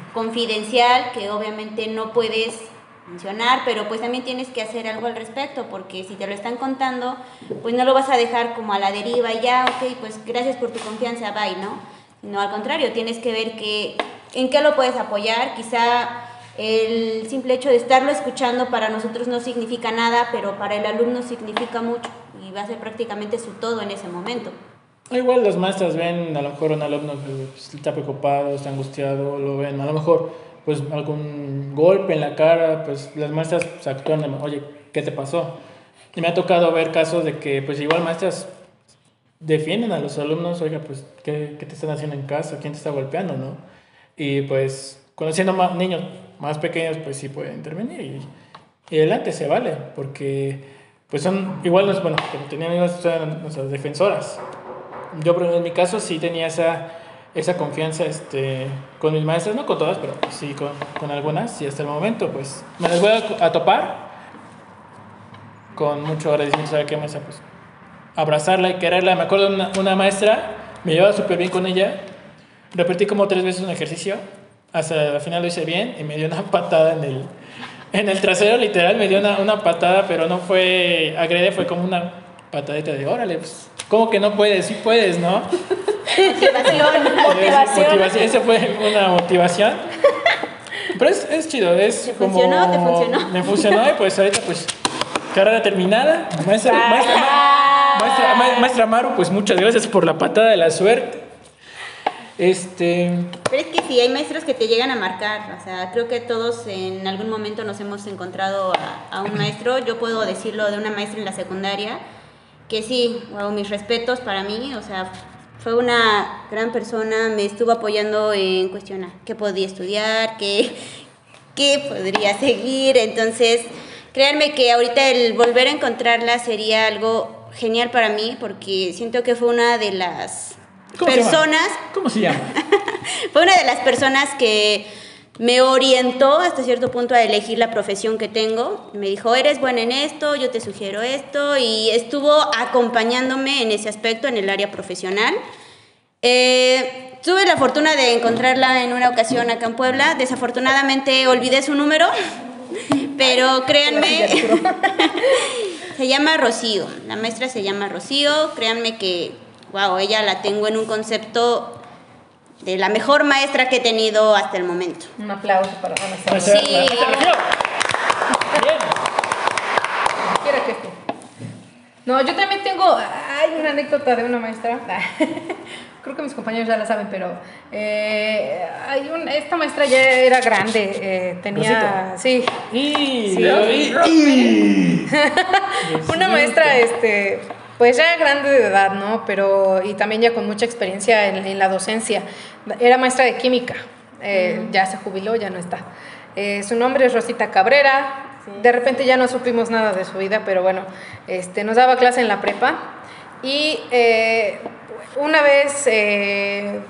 confidencial que obviamente no puedes mencionar, pero pues también tienes que hacer algo al respecto porque si te lo están contando, pues no lo vas a dejar como a la deriva ya, ok, pues gracias por tu confianza, bye, ¿no? No, al contrario, tienes que ver que, en qué lo puedes apoyar. Quizá el simple hecho de estarlo escuchando para nosotros no significa nada, pero para el alumno significa mucho y va a ser prácticamente su todo en ese momento.Igual las maestras ven a lo mejor un alumno que está preocupado, está angustiado, lo ven, a lo mejor pues algún golpe en la cara, pues las maestras pues, actúan, de, oye, ¿qué te pasó? Y me ha tocado ver casos de que pues igual maestras defienden a los alumnos, oiga, pues, ¿qué, qué te están haciendo en casa? ¿Quién te está golpeando, no? Y pues, conociendo más niños más pequeños, pues sí pueden intervenir y, y adelante se vale, porque pues son igual, bueno, tenían nuestras defensoras. Yo, pero en mi caso, sí tenía esa, esa confianza este, con mis maestras, no con todas, pero sí con, con algunas, y hasta el momento, pues me las voy a, a topar con mucho agradecimiento, ¿sabe qué maestra? Pues abrazarla y quererla. Me acuerdo una, una maestra, me llevaba súper bien con ella, repetí como tres veces un ejercicio, hasta la final lo hice bien y me dio una patada en el, en el trasero, literal, me dio una, una patada, pero no fue agrede, fue como una patadita de órale, pues, ¿cómo que no puedes? Sí puedes, ¿no? Motivación, motivación. motivación. Esa fue una motivación. Pero es, es chido, es ¿Te como... funcionó? ¿Te funcionó? Me funcionó y pues ahorita pues carrera terminada. Maestra, maestra, maestra, ma- maestra Maru, pues muchas gracias por la patada de la suerte. Este... Pero es que sí, hay maestros que te llegan a marcar. O sea, creo que todos en algún momento nos hemos encontrado a, a un maestro. Yo puedo decirlo de una maestra en la secundaria, que sí, wow, mis respetos para mí. O sea, fue una gran persona, me estuvo apoyando en cuestionar qué podía estudiar, qué, qué podría seguir. Entonces, créanme que ahorita el volver a encontrarla sería algo genial para mí, porque siento que fue una de las ¿cómo se llama? personas ¿Cómo se llama? fue una de las personas que me orientó hasta cierto punto a elegir la profesión que tengo. Me dijo, eres buena en esto, yo te sugiero esto, y estuvo acompañándome en ese aspecto, en el área profesional. Eh, tuve la fortuna de encontrarla en una ocasión acá en Puebla. Desafortunadamente olvidé su número, pero créanme, se llama Rocío. La maestra se llama Rocío. Créanme que, wow, ella la tengo en un concepto de la mejor maestra que he tenido hasta el momento. Un aplauso para Ana Sara. Maestra- Sí. Bien. Quiera que esté. No, yo también tengo hay una anécdota de una maestra. Creo que mis compañeros ya la saben, pero eh, hay un, esta maestra ya era grande, eh, tenía, Rosita. sí, Y, Sí. y- y- una maestra, este, pues ya grande de edad, ¿no? Pero y también ya con mucha experiencia en, en la docencia. Era maestra de química, eh, ya se jubiló, ya no está. Eh, su nombre es Rosita Cabrera. De repente ya no supimos nada de su vida, pero bueno, este, nos daba clase en la prepa y eh, una vez, eh,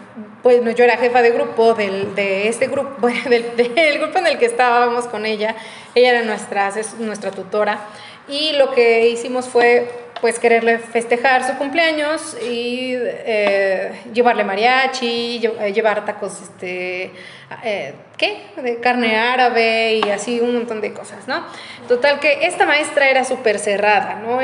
pues yo era jefa de grupo del, de este grupo, bueno, del, del grupo en el que estábamos con ella. Ella era nuestra, es nuestra tutora y lo que hicimos fue pues quererle festejar su cumpleaños y eh, llevarle mariachi, eh, llevar tacos, este, eh, ¿qué? De carne árabe y así un montón de cosas, ¿no? Total que esta maestra era súper cerrada, ¿no?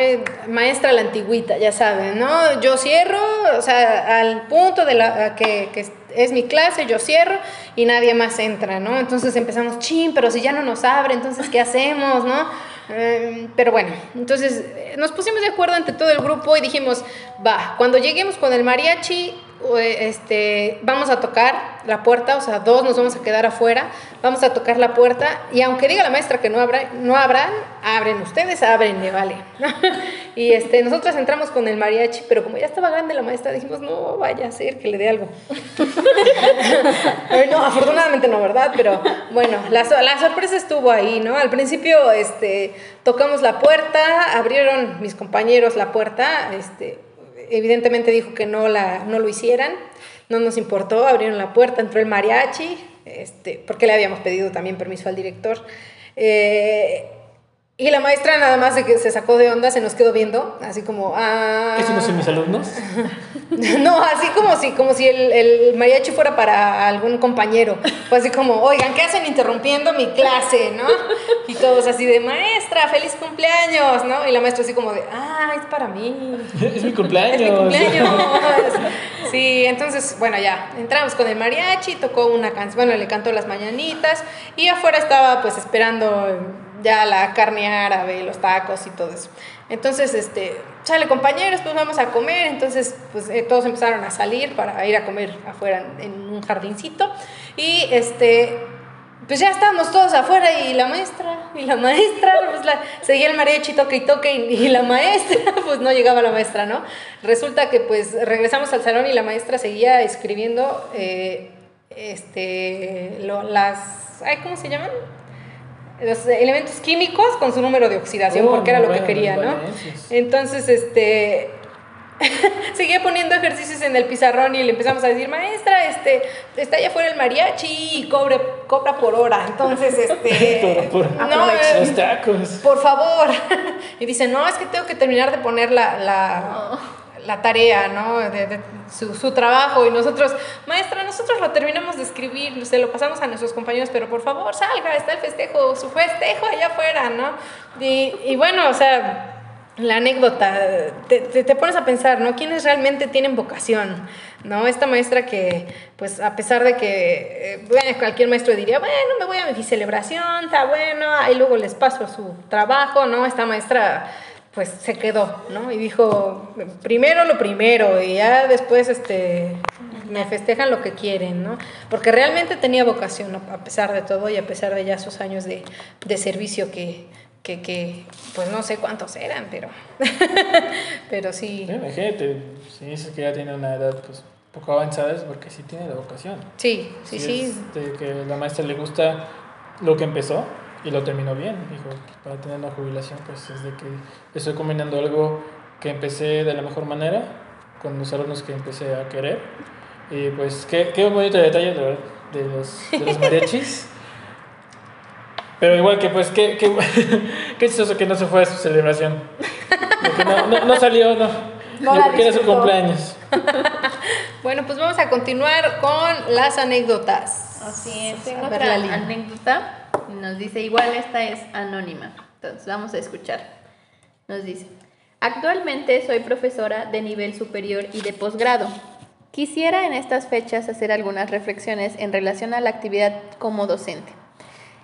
Maestra la antigüita, ya saben, ¿no? Yo cierro, o sea, al punto de la que, que es mi clase, yo cierro y nadie más entra, ¿no? Entonces empezamos, chin, pero si ya no nos abre, entonces ¿qué hacemos, no? Eh, pero bueno, entonces eh, nos pusimos de acuerdo entre todo el grupo y dijimos, va, cuando lleguemos con el mariachi, este, vamos a tocar la puerta, o sea, dos nos vamos a quedar afuera, vamos a tocar la puerta y aunque diga la maestra que no, abra, no abran, abren ustedes, abren, le vale. y este, nosotros entramos con el mariachi, pero como ya estaba grande la maestra, dijimos, no vaya a ser que le dé algo. No, afortunadamente no, ¿verdad? Pero bueno, la, la sorpresa estuvo ahí, ¿no? Al principio este, tocamos la puerta, abrieron mis compañeros la puerta, este, evidentemente dijo que no, la, no lo hicieran, no nos importó, abrieron la puerta, entró el mariachi, este, porque le habíamos pedido también permiso al director. Eh, y la maestra nada más de que se sacó de onda, se nos quedó viendo, así como, ah... ¿Esos no son mis alumnos? No, así como si, como si el, el mariachi fuera para algún compañero. Fue así como, oigan, ¿qué hacen interrumpiendo mi clase, no? Y todos así de, maestra, feliz cumpleaños, ¿no? Y la maestra así como de, ah, es para mí. Es mi cumpleaños. Es mi cumpleaños. Sí, entonces, bueno, ya entramos con el mariachi, tocó una canción, bueno, le cantó las mañanitas y afuera estaba pues esperando ya la carne árabe, los tacos y todo eso. Entonces, este, sale compañeros, pues vamos a comer, entonces pues eh, todos empezaron a salir para ir a comer afuera en un jardincito y este pues ya estábamos todos afuera y la maestra, y la maestra, pues la, seguía el mariachi toque y toque y, la maestra, pues no llegaba la maestra, ¿no? Resulta que pues regresamos al salón y la maestra seguía escribiendo eh, este, las, ay, ¿cómo se llaman? Los elementos químicos con su número de oxidación, Oh, porque era lo que quería, ¿no? valencias. Entonces, este, seguía poniendo ejercicios en el pizarrón y le empezamos a decir, maestra, este, está allá afuera el mariachi y cobre, cobra por hora. Entonces, este, Por- por- no, eh, Los tacos. por favor. Y dice, no, es que tengo que terminar de poner la, la, la tarea, ¿no? De, de su, su trabajo. Y nosotros, maestra, nosotros lo terminamos de escribir, se lo pasamos a nuestros compañeros, pero por favor, salga, está el festejo, su festejo allá afuera, ¿no? Y, y bueno, o sea, la anécdota, te, te, te pones a pensar, ¿no? ¿Quiénes realmente tienen vocación? ¿No? Esta maestra que, pues, a pesar de que, eh, bueno, cualquier maestro diría, bueno, me voy a mi celebración, está bueno, ahí luego les paso su trabajo, ¿no? Esta maestra, pues, se quedó, ¿no? Y dijo, primero lo primero, y ya después, este, me festejan lo que quieren, ¿no? Porque realmente tenía vocación, ¿no? a pesar de todo y a pesar de ya sus años de, de servicio que, que, que, pues no sé cuántos eran, pero, pero sí, Sí, Imagínate, si dices que ya tiene una edad pues poco avanzada es porque sí tiene la vocación. sí, sí, Si sí, es de que la maestra le gusta lo que empezó y lo terminó bien. Dijo, para tener una jubilación, pues es de que estoy combinando algo que empecé de la mejor manera con los alumnos que empecé a querer. Y pues qué, qué bonito detalle de, verdad, de, los, de los mariachis. Pero igual que pues qué, qué, qué chistoso que no se fue a su celebración. No, no, no salió, no. No la que era su cumpleaños. Bueno, pues vamos a continuar con las anécdotas. Así es, tengo A ver, otra anécdota. Nos dice, igual esta es anónima. Entonces, vamos a escuchar. Nos dice, actualmente soy profesora de nivel superior y de posgrado. Quisiera en estas fechas hacer algunas reflexiones en relación a la actividad como docente.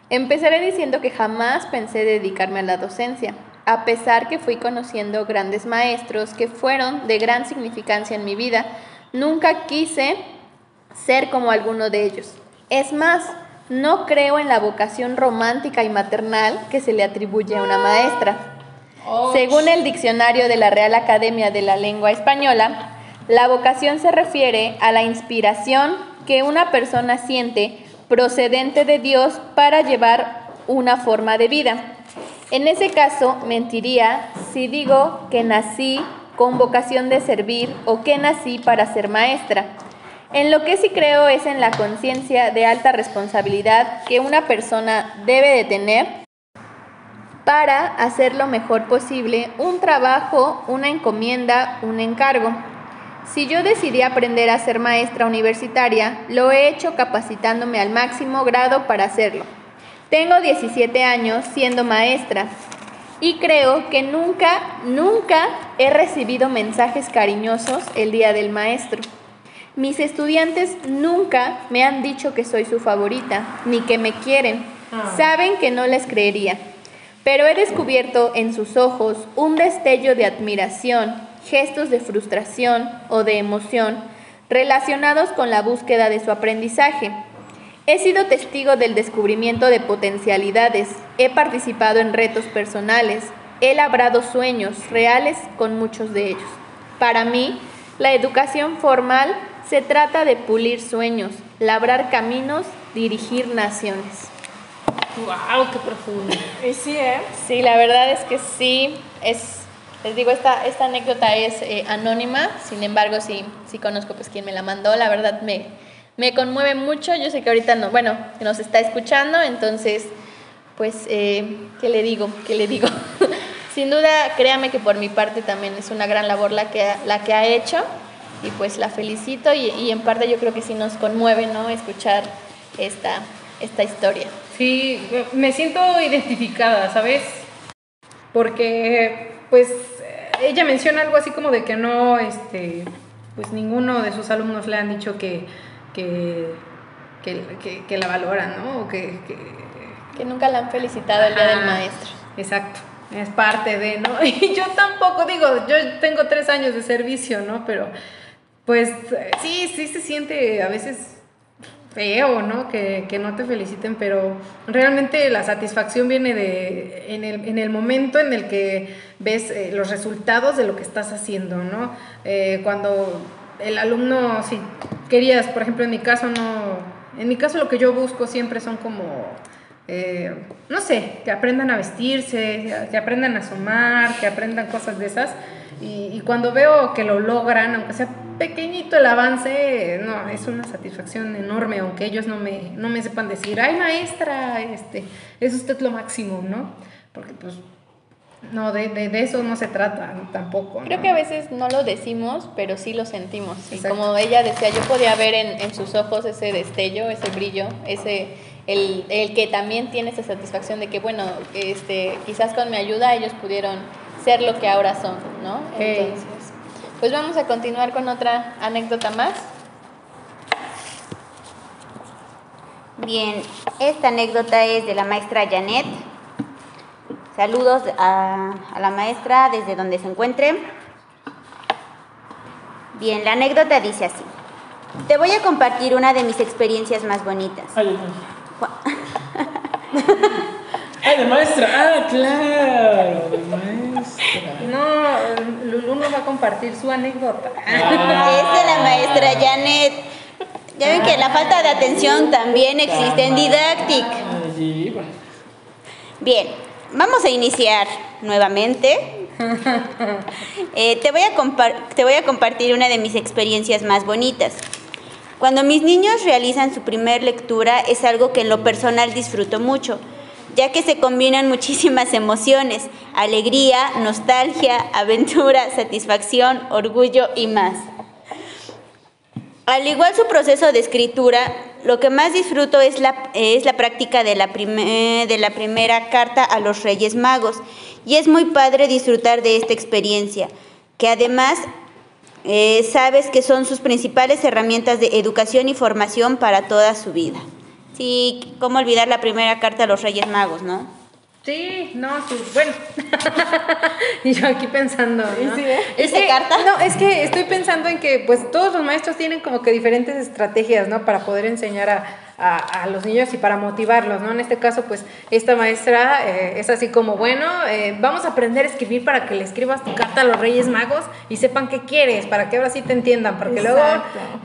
Empezaré diciendo que jamás pensé dedicarme a la docencia, a pesar que fui conociendo grandes maestros que fueron de gran significancia en mi vida, nunca quise ser como alguno de ellos. Es más, no creo en la vocación romántica y maternal que se le atribuye a una maestra. Según el diccionario de la Real Academia de la Lengua Española, la vocación se refiere a la inspiración que una persona siente procedente de Dios para llevar una forma de vida. En ese caso, mentiría si digo que nací con vocación de servir o que nací para ser maestra. En lo que sí creo es en la conciencia de alta responsabilidad que una persona debe de tener para hacer lo mejor posible un trabajo, una encomienda, un encargo. Si yo decidí aprender a ser maestra universitaria, lo he hecho capacitándome al máximo grado para hacerlo. Tengo 17 años siendo maestra y creo que nunca, nunca he recibido mensajes cariñosos el día del maestro. Mis estudiantes nunca me han dicho que soy su favorita, ni que me quieren. Saben que no les creería. Pero he descubierto en sus ojos un destello de admiración, gestos de frustración o de emoción relacionados con la búsqueda de su aprendizaje. He sido testigo del descubrimiento de potencialidades, he participado en retos personales, he labrado sueños reales con muchos de ellos. Para mí, la educación formal se trata de pulir sueños, labrar caminos, dirigir naciones. ¡Wow! ¡Qué profundo! Y sí, ¿eh? Sí, la verdad es que sí, es, les digo, esta, esta anécdota es eh, anónima, sin embargo, sí, sí conozco pues quién me la mandó, la verdad me, me conmueve mucho, yo sé que ahorita no, bueno, nos está escuchando, entonces, pues, eh, ¿qué le digo? ¿Qué le digo? sin duda, créame que por mi parte también es una gran labor la que la que ha hecho, y pues la felicito, y, y en parte yo creo que sí nos conmueve, ¿no?, escuchar esta, esta historia. Sí, me siento identificada, ¿sabes? Porque, pues, ella menciona algo así como de que no, este, pues ninguno de sus alumnos le han dicho que, que, que, que- que la valoran, ¿no? O que, que- Que nunca la han felicitado el día del Ajá. maestro. Exacto, es parte de, ¿no? Y yo tampoco digo, yo tengo tres años de servicio, ¿no? Pero pues sí, sí se siente a veces feo, ¿no? Que, que no te feliciten, pero realmente la satisfacción viene de en el, en el momento en el que ves eh, los resultados de lo que estás haciendo, ¿no? Eh, cuando el alumno, si querías, por ejemplo, en mi caso no, en mi caso lo que yo busco siempre son como eh, no sé, que aprendan a vestirse, que aprendan a sumar, que aprendan cosas de esas. Y, y cuando veo que lo logran, aunque sea pequeñito el avance, no, es una satisfacción enorme, aunque ellos no me, no me sepan decir, ay maestra, este, es usted lo máximo, ¿no? Porque pues, no, de, de, de eso no se trata tampoco. Creo ¿no? que a veces no lo decimos, pero sí lo sentimos. Y Exacto. como ella decía, yo podía ver en, en sus ojos ese destello, ese brillo, ese el, el que también tiene esa satisfacción de que, bueno, este, quizás con mi ayuda ellos pudieron ser lo que ahora son, ¿no? Entonces, pues vamos a continuar con otra anécdota más. Bien, esta anécdota es de la maestra Janet. Saludos a, a la maestra desde donde se encuentre. Bien, la anécdota dice así. Te voy a compartir una de mis experiencias más bonitas. Ay, ay, ay. Ay, de maestra. Ah, claro, de maestra. No, Lulu nos va a compartir su anécdota. Es de la maestra Janet. Ya ven que la falta de atención también existe en Didactic. Va. Bien, vamos a iniciar nuevamente. Eh, te, voy a te voy a compartir una de mis experiencias más bonitas. Cuando mis niños realizan su primer lectura es algo que en lo personal disfruto mucho, ya que se combinan muchísimas emociones, alegría, nostalgia, aventura, satisfacción, orgullo y más. Al igual su proceso de escritura, lo que más disfruto es la, es la práctica de la, de la primera carta a los Reyes Magos. Y es muy padre disfrutar de esta experiencia, que además eh, sabes que son sus principales herramientas de educación y formación para toda su vida. Sí, cómo olvidar la primera carta a los Reyes Magos, ¿no? Sí, no, sí, bueno. y yo aquí pensando, ¿no? Sí, ¿eh? Es ¿Hice que- carta? No, es que estoy pensando en que pues todos los maestros tienen como que diferentes estrategias, ¿no? Para poder enseñar a, a- a los niños y para motivarlos, ¿no? En este caso, pues esta maestra eh, es así como, bueno, eh, vamos a aprender a escribir para que le escribas tu carta a los Reyes Magos y sepan qué quieres, para que ahora sí te entiendan, porque luego,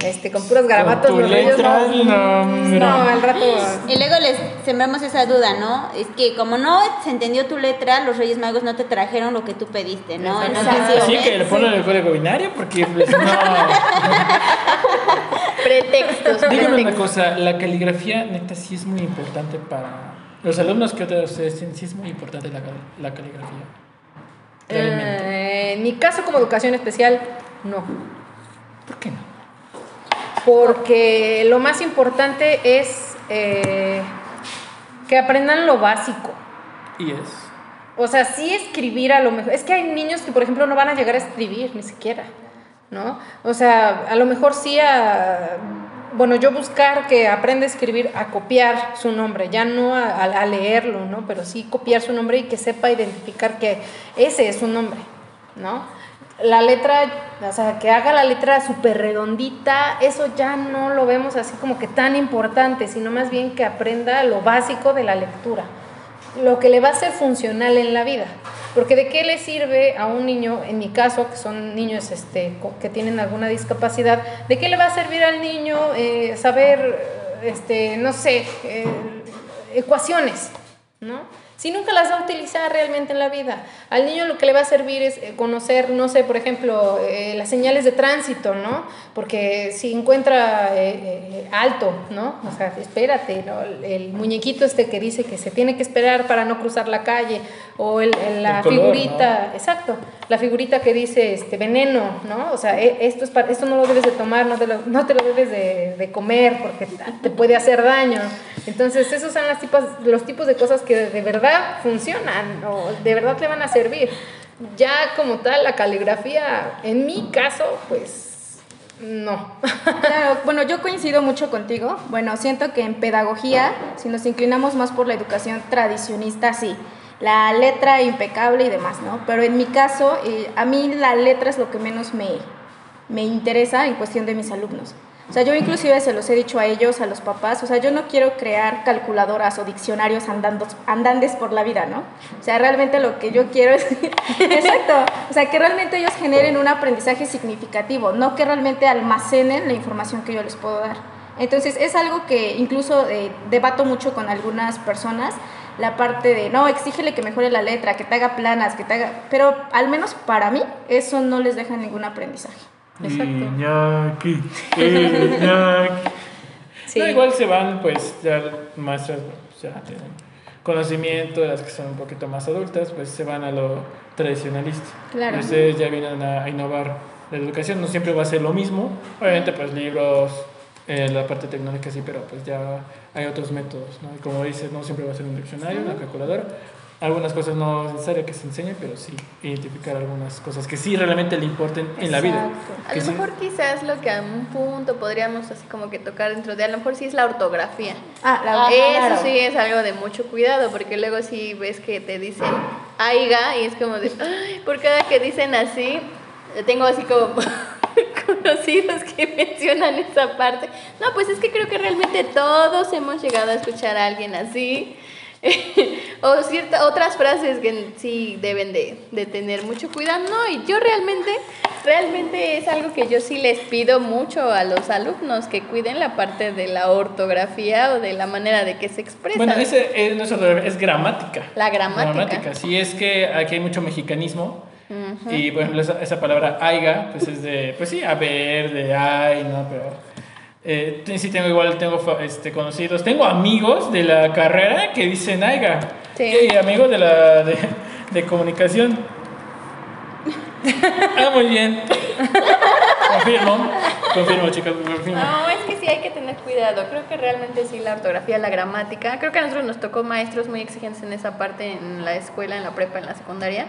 este, con puros garabatos los Reyes letra, no, no, al rato... Y luego les sembramos esa duda, ¿no? Es que como no se entendió tu letra, los Reyes Magos no te trajeron lo que tú pediste, ¿no? En Exacto. ocasiones. Así que le ponen el código binario porque pues no. Pretextos. Díganme una pretextos. cosa, la caligrafía neta sí es muy importante para los alumnos que de ustedes tienen, sí es muy importante la, cal- la caligrafía. Eh, en mi caso como educación especial, no. ¿Por qué no? Porque lo más importante es eh, que aprendan lo básico. Y es. O sea, sí escribir a lo mejor. Es que hay niños que, por ejemplo, no van a llegar a escribir ni siquiera, ¿no? O sea, a lo mejor sí a. Bueno, yo buscar que aprenda a escribir, a copiar su nombre, ya no a, leerlo, ¿no? Pero sí copiar su nombre y que sepa identificar que ese es su nombre, ¿no? La letra, o sea, que haga la letra súper redondita, eso ya no lo vemos así como que tan importante, sino más bien que aprenda lo básico de la lectura lo que le va a ser funcional en la vida. Porque de qué le sirve a un niño, en mi caso, que son niños este, que tienen alguna discapacidad, de qué le va a servir al niño eh, saber, este, no sé, eh, ecuaciones, ¿no? Si nunca las va a utilizar realmente en la vida. Al niño lo que le va a servir es eh, conocer, no sé, por ejemplo, eh, las señales de tránsito, ¿no? Porque si encuentra eh, alto, ¿no? O sea, espérate, ¿no? El, muñequito este que dice que se tiene que esperar para no cruzar la calle, o el, el- la El color, figurita, exacto, la figurita que dice este veneno, ¿no? O sea, e- esto, es para, esto no lo debes de tomar, no te lo, no te lo debes de, de comer porque te puede hacer daño. Entonces, esos son los tipos de cosas que de verdad funcionan o de verdad le van a servir. Ya como tal, la caligrafía, en mi caso, pues No. Bueno, yo coincido mucho contigo. Bueno, siento que en pedagogía, si nos inclinamos más por la educación tradicionista, sí, la letra impecable y demás, ¿no? Pero en mi caso, eh, a mí la letra es lo que menos me, me interesa en cuestión de mis alumnos. O sea, yo inclusive se los he dicho a ellos, a los papás, o sea, yo no quiero crear calculadoras o diccionarios andando, andandes por la vida, ¿no? O sea, realmente lo que yo quiero es, exacto, o sea, que realmente ellos generen un aprendizaje significativo, no que realmente almacenen la información que yo les puedo dar. Entonces, es algo que incluso eh, debato mucho con algunas personas, la parte de, no, exígele que mejore la letra, que te haga planas, que te haga, pero al menos para mí eso no les deja ningún aprendizaje. Exacto. Iñaki, Iñaki. Sí. No, igual se van, pues, ya maestras ya tienen conocimiento, las que son un poquito más adultas, pues se van a lo tradicionalista. Claro. Ustedes ya vienen a innovar la educación, no siempre va a ser lo mismo. Obviamente, pues, libros, eh, la parte tecnológica sí, pero pues ya hay otros métodos, ¿no? Y como dices, no siempre va a ser un diccionario, una calculadora. Algunas cosas no es necesario que se enseñe, pero sí identificar algunas cosas que sí realmente le importen en la vida. A lo sí- mejor quizás lo que a un punto podríamos así como que tocar dentro de, a lo mejor sí es la ortografía. Ah, la Eso claro. sí es algo de mucho cuidado, porque luego sí ves que te dicen aiga y es como de, "Ay, por cada que dicen así, tengo así como conocidos que mencionan esa parte. No, pues es que creo que realmente todos hemos llegado a escuchar a alguien así. o ciertas otras frases que sí deben de, de tener mucho cuidado, no, y yo realmente, realmente es algo que yo sí les pido mucho a los alumnos, que cuiden la parte de la ortografía o de la manera de que se expresan. Bueno, ese es, no es, es gramática. La gramática. Sí, es que aquí hay mucho mexicanismo. Y por ejemplo, esa, esa palabra aiga, pues es de, pues sí, a ver, de ay, ¿no? Pero eh, sí tengo igual, tengo fa- este, conocidos, tengo amigos de la carrera que dicen aiga. Sí. Y amigos de la de, de comunicación. ah, muy bien. Confirmo, confirmo, chicas, confirmo. No, es que sí hay que tener cuidado. Creo que realmente sí la ortografía, la gramática. Creo que a nosotros nos tocó maestros muy exigentes en esa parte en la escuela, en la prepa, en la secundaria.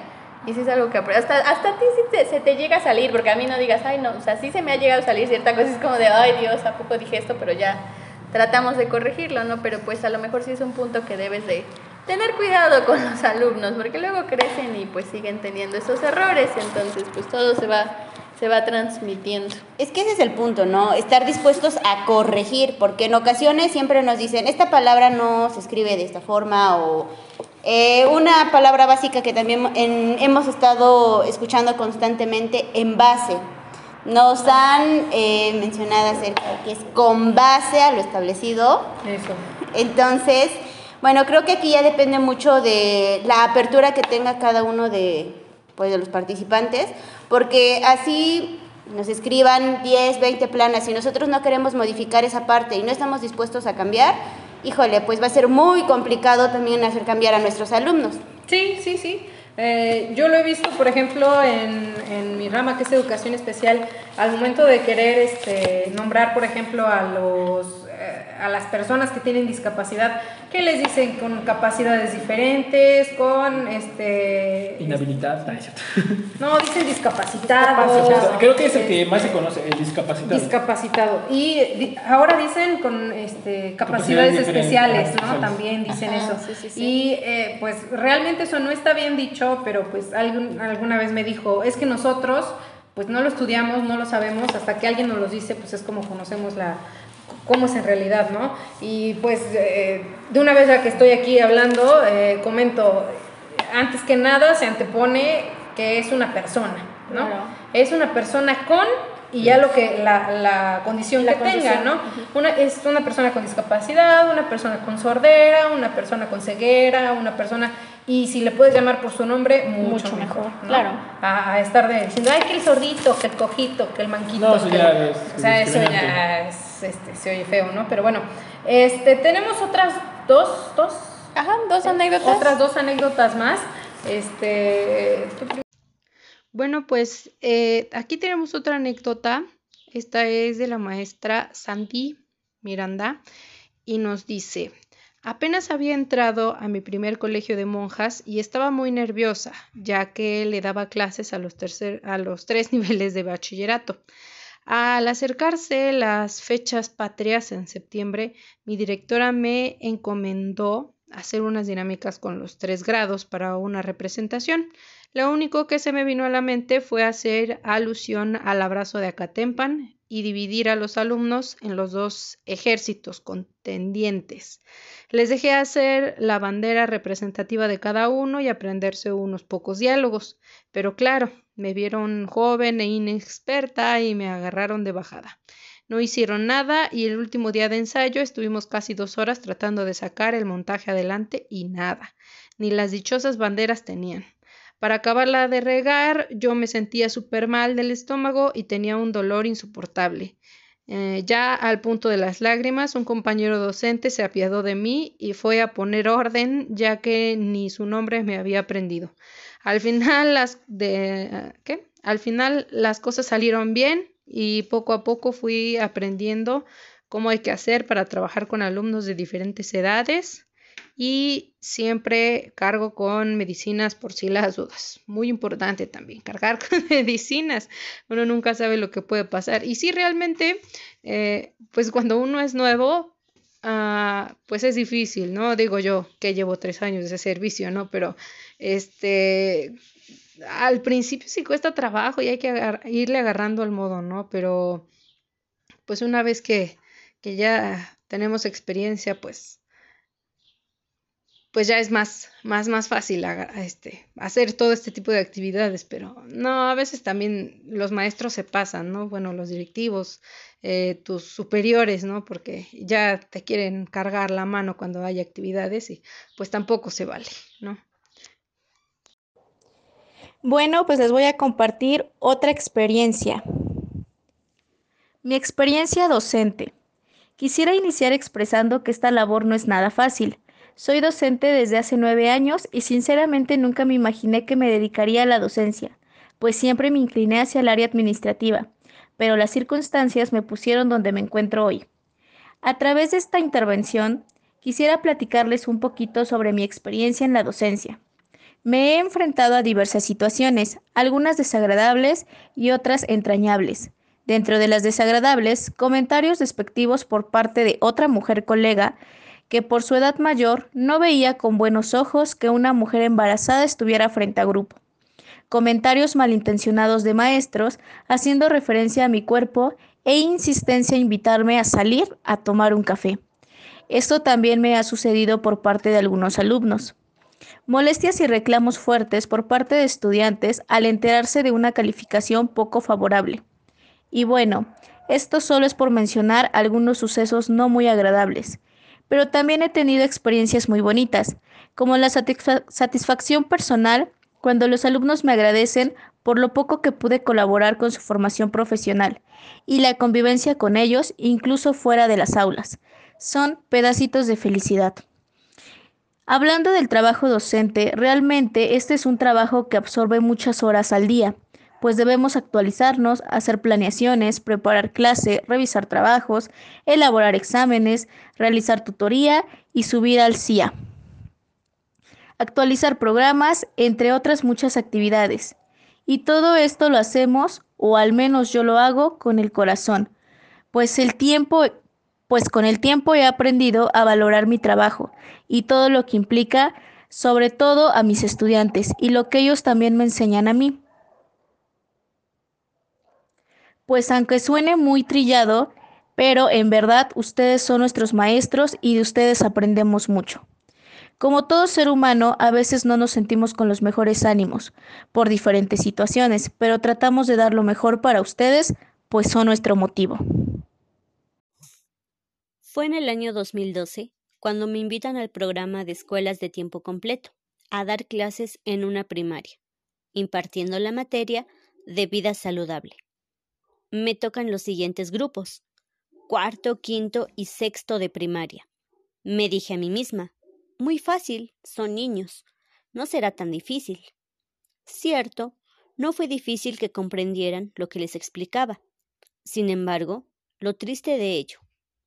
Y sí es algo que hasta hasta a ti sí te- se te llega a salir, porque a mí no digas, ay no, o sea, sí se me ha llegado a salir cierta cosa, es como de, ay Dios, ¿a poco dije esto? Pero ya tratamos de corregirlo, ¿no? Pero pues a lo mejor sí es un punto que debes de tener cuidado con los alumnos, porque luego crecen y pues siguen teniendo esos errores, entonces pues todo se va, se va transmitiendo. Es que ese es el punto, ¿no? Estar dispuestos a corregir, porque en ocasiones siempre nos dicen, esta palabra no se escribe de esta forma o eh, una palabra básica que también en- hemos estado escuchando constantemente, en base. Nos han eh, mencionado acerca de que es con base a lo establecido. Eso. Entonces, bueno, creo que aquí ya depende mucho de la apertura que tenga cada uno de, pues, de los participantes, porque así nos escriban 10, 20 planas y nosotros no queremos modificar esa parte y no estamos dispuestos a cambiar, híjole, pues va a ser muy complicado también hacer cambiar a nuestros alumnos. Sí, sí, sí. Eh, yo lo he visto, por ejemplo, en, en mi rama que es educación especial, al momento de querer este, nombrar, por ejemplo, a los a las personas que tienen discapacidad, que les dicen con capacidades diferentes, con este Inhabilidad, es cierto. no dicen discapacitados, Creo que es el que más se conoce, el discapacitado. discapacitado y di- ahora dicen con este capacidades especiales, ¿no? especiales. También dicen Ajá, eso. sí, sí, sí. Y eh, pues realmente eso no está bien dicho, pero pues algún- alguna vez me dijo, es que nosotros pues no lo estudiamos, no lo sabemos, hasta que alguien nos lo dice, pues es como conocemos la cómo es en realidad, ¿no? Y pues eh, de una vez ya que estoy aquí hablando, eh, comento, antes que nada se antepone que es una persona, ¿no? Claro. Es una persona con y ya lo que la, la condición La que tenga, ¿no? Una, es una persona con discapacidad, una persona con sordera, una persona con ceguera, una persona y si le puedes llamar por su nombre mucho, Mucho mejor, mejor, ¿no? claro. A, a estar de, diciendo, ay, que el sordito, que el cojito, que el manquito. No, eso que ya el-". es o sea, eso discriminante. ya es, este, se oye feo, ¿no? Pero bueno, este, tenemos otras dos, dos, Ajá, dos anécdotas. otras dos anécdotas más. Este, Bueno, pues eh, aquí tenemos otra anécdota. Esta es de la maestra Sandy Miranda y nos dice, apenas había entrado a mi primer colegio de monjas y estaba muy nerviosa, ya que le daba clases a los, tercer, a los tres niveles de bachillerato. Al acercarse las fechas patrias en septiembre, mi directora me encomendó hacer unas dinámicas con los tres grados para una representación. Lo único que se me vino a la mente fue hacer alusión al abrazo de Acatempan y dividir a los alumnos en los dos ejércitos contendientes. Les dejé hacer la bandera representativa de cada uno y aprenderse unos pocos diálogos, pero claro, me vieron joven e inexperta y me agarraron de bajada. No hicieron nada y el último día de ensayo estuvimos casi dos horas tratando de sacar el montaje adelante y nada, ni las dichosas banderas tenían. Para acabarla de regar, yo me sentía súper mal del estómago y tenía un dolor insoportable. Eh, ya al punto de las lágrimas, un compañero docente se apiadó de mí y fue a poner orden, ya que ni su nombre me había aprendido. Al final las de ¿qué? Al final las cosas salieron bien y poco a poco fui aprendiendo cómo hay que hacer para trabajar con alumnos de diferentes edades y siempre cargo con medicinas por si las dudas. Muy importante también, cargar con medicinas. Uno nunca sabe lo que puede pasar. Y sí, realmente, eh, pues cuando uno es nuevo, ah, pues es difícil, ¿no? Digo yo que llevo tres años de servicio, ¿no? Pero este, al principio sí cuesta trabajo y hay que irle agarrando el modo, ¿no? Pero pues una vez que, que ya tenemos experiencia, pues pues ya es más, más, más fácil este, hacer todo este tipo de actividades, pero no, a veces también los maestros se pasan, ¿no? Bueno, los directivos, eh, tus superiores, ¿no? Porque ya te quieren cargar la mano cuando hay actividades y pues tampoco se vale, ¿no? Bueno, pues les voy a compartir otra experiencia. Mi experiencia docente. Quisiera iniciar expresando que esta labor no es nada fácil soy docente desde hace nueve años y sinceramente nunca me imaginé que me dedicaría a la docencia, pues siempre me incliné hacia el área administrativa, pero las circunstancias me pusieron donde me encuentro hoy. A través de esta intervención, quisiera platicarles un poquito sobre mi experiencia en la docencia. Me he enfrentado a diversas situaciones, algunas desagradables y otras entrañables. Dentro de las desagradables, comentarios despectivos por parte de otra mujer colega que por su edad mayor no veía con buenos ojos que una mujer embarazada estuviera frente a grupo. Comentarios malintencionados de maestros haciendo referencia a mi cuerpo e insistencia a invitarme a salir a tomar un café. Esto también me ha sucedido por parte de algunos alumnos. Molestias y reclamos fuertes por parte de estudiantes al enterarse de una calificación poco favorable. Y bueno, esto solo es por mencionar algunos sucesos no muy agradables, pero también he tenido experiencias muy bonitas, como la satisfacción personal cuando los alumnos me agradecen por lo poco que pude colaborar con su formación profesional y la convivencia con ellos incluso fuera de las aulas. Son pedacitos de felicidad. Hablando del trabajo docente, realmente este es un trabajo que absorbe muchas horas al día pues debemos actualizarnos, hacer planeaciones, preparar clase, revisar trabajos, elaborar exámenes, realizar tutoría y subir al CIA. Actualizar programas, entre otras muchas actividades. Y todo esto lo hacemos, o al menos yo lo hago, con el corazón, pues el tiempo pues con el tiempo he aprendido a valorar mi trabajo y todo lo que implica, sobre todo a mis estudiantes y lo que ellos también me enseñan a mí pues aunque suene muy trillado, pero en verdad ustedes son nuestros maestros y de ustedes aprendemos mucho. Como todo ser humano, a veces no nos sentimos con los mejores ánimos por diferentes situaciones, pero tratamos de dar lo mejor para ustedes, pues son nuestro motivo. Fue en el año 2012 cuando me invitan al programa de escuelas de tiempo completo a dar clases en una primaria, impartiendo la materia de vida saludable me tocan los siguientes grupos, cuarto, quinto y sexto de primaria. Me dije a mí misma, muy fácil, son niños, no será tan difícil. Cierto, no fue difícil que comprendieran lo que les explicaba. Sin embargo, lo triste de ello,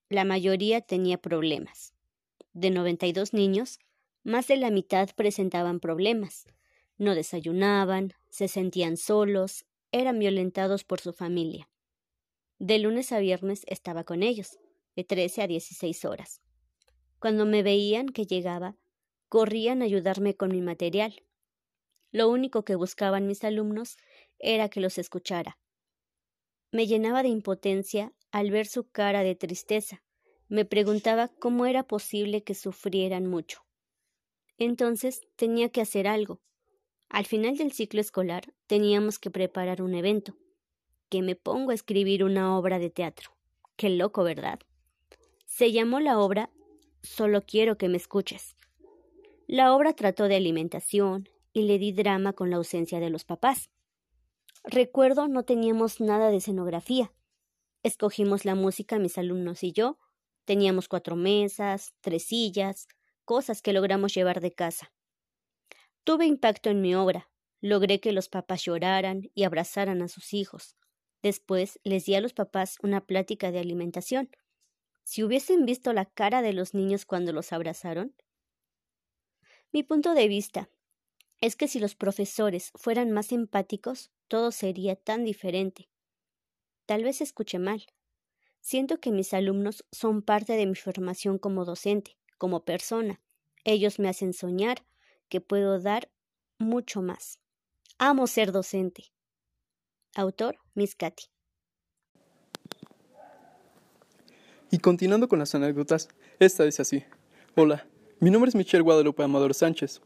la mayoría tenía problemas. De 92 niños, más de la mitad presentaban problemas. No desayunaban, se sentían solos, eran violentados por su familia. De lunes a viernes estaba con ellos, de 13 a 16 horas. Cuando me veían que llegaba, corrían a ayudarme con mi material. Lo único que buscaban mis alumnos era que los escuchara. Me llenaba de impotencia al ver su cara de tristeza. Me preguntaba cómo era posible que sufrieran mucho. Entonces tenía que hacer algo. Al final del ciclo escolar teníamos que preparar un evento. Que me pongo a escribir una obra de teatro. Qué loco, ¿verdad? Se llamó la obra Solo quiero que me escuches. La obra trató de alimentación y le di drama con la ausencia de los papás. Recuerdo no teníamos nada de escenografía. Escogimos la música mis alumnos y yo. Teníamos cuatro mesas, tres sillas, cosas que logramos llevar de casa. Tuve impacto en mi obra. Logré que los papás lloraran y abrazaran a sus hijos. Después les di a los papás una plática de alimentación. Si hubiesen visto la cara de los niños cuando los abrazaron. Mi punto de vista es que si los profesores fueran más empáticos, todo sería tan diferente. Tal vez escuche mal. Siento que mis alumnos son parte de mi formación como docente, como persona. Ellos me hacen soñar que puedo dar mucho más. Amo ser docente. Autor Miss Katy. Y continuando con las anécdotas, esta dice así. Hola, mi nombre es Michelle Guadalupe Amador Sánchez.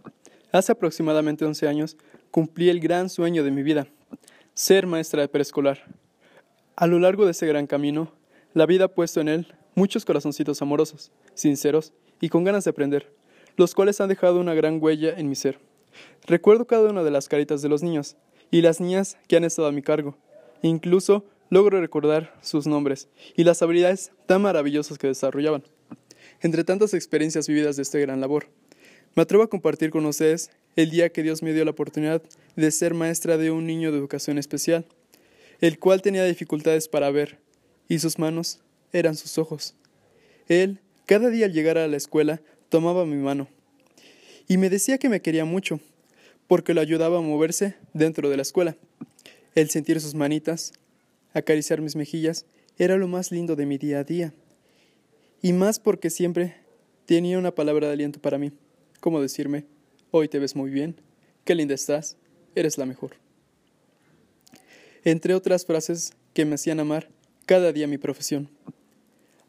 Hace aproximadamente 11 años cumplí el gran sueño de mi vida, ser maestra de preescolar. A lo largo de ese gran camino, la vida ha puesto en él muchos corazoncitos amorosos, sinceros y con ganas de aprender, los cuales han dejado una gran huella en mi ser. Recuerdo cada una de las caritas de los niños y las niñas que han estado a mi cargo. Incluso logro recordar sus nombres y las habilidades tan maravillosas que desarrollaban. Entre tantas experiencias vividas de este gran labor, me atrevo a compartir con ustedes el día que Dios me dio la oportunidad de ser maestra de un niño de educación especial, el cual tenía dificultades para ver, y sus manos eran sus ojos. Él, cada día al llegar a la escuela, tomaba mi mano y me decía que me quería mucho, porque lo ayudaba a moverse dentro de la escuela. El sentir sus manitas, acariciar mis mejillas, era lo más lindo de mi día a día. Y más porque siempre tenía una palabra de aliento para mí como decirme, hoy te ves muy bien, qué linda estás, eres la mejor. Entre otras frases que me hacían amar cada día mi profesión.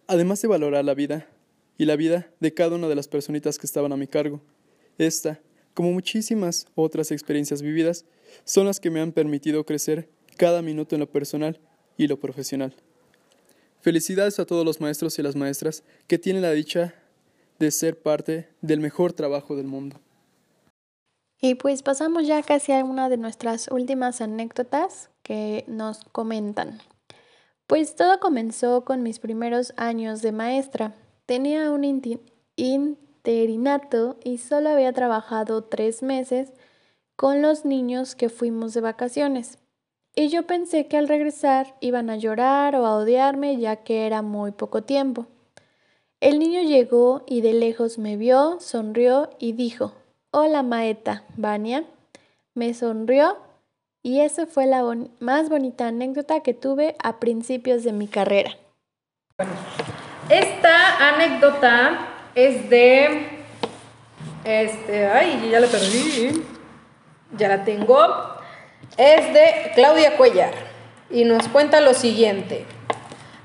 Además de valorar la vida y la vida de cada una de las personitas que estaban a mi cargo, esta, como muchísimas otras experiencias vividas, son las que me han permitido crecer cada minuto en lo personal y lo profesional. Felicidades a todos los maestros y las maestras que tienen la dicha de ser parte del mejor trabajo del mundo. Y pues pasamos ya casi a una de nuestras últimas anécdotas que nos comentan. Pues todo comenzó con mis primeros años de maestra. Tenía un y solo había trabajado tres meses con los niños que fuimos de vacaciones. Y yo pensé que al regresar iban a llorar o a odiarme ya que era muy poco tiempo. El niño llegó y de lejos me vio, sonrió y dijo, Hola Maeta, Vania. Me sonrió y esa fue la más bonita anécdota que tuve a principios de mi carrera. Esta anécdota es de... Este, ay, ya la perdí. Ya la tengo. Es de Claudia Cuellar y nos cuenta lo siguiente.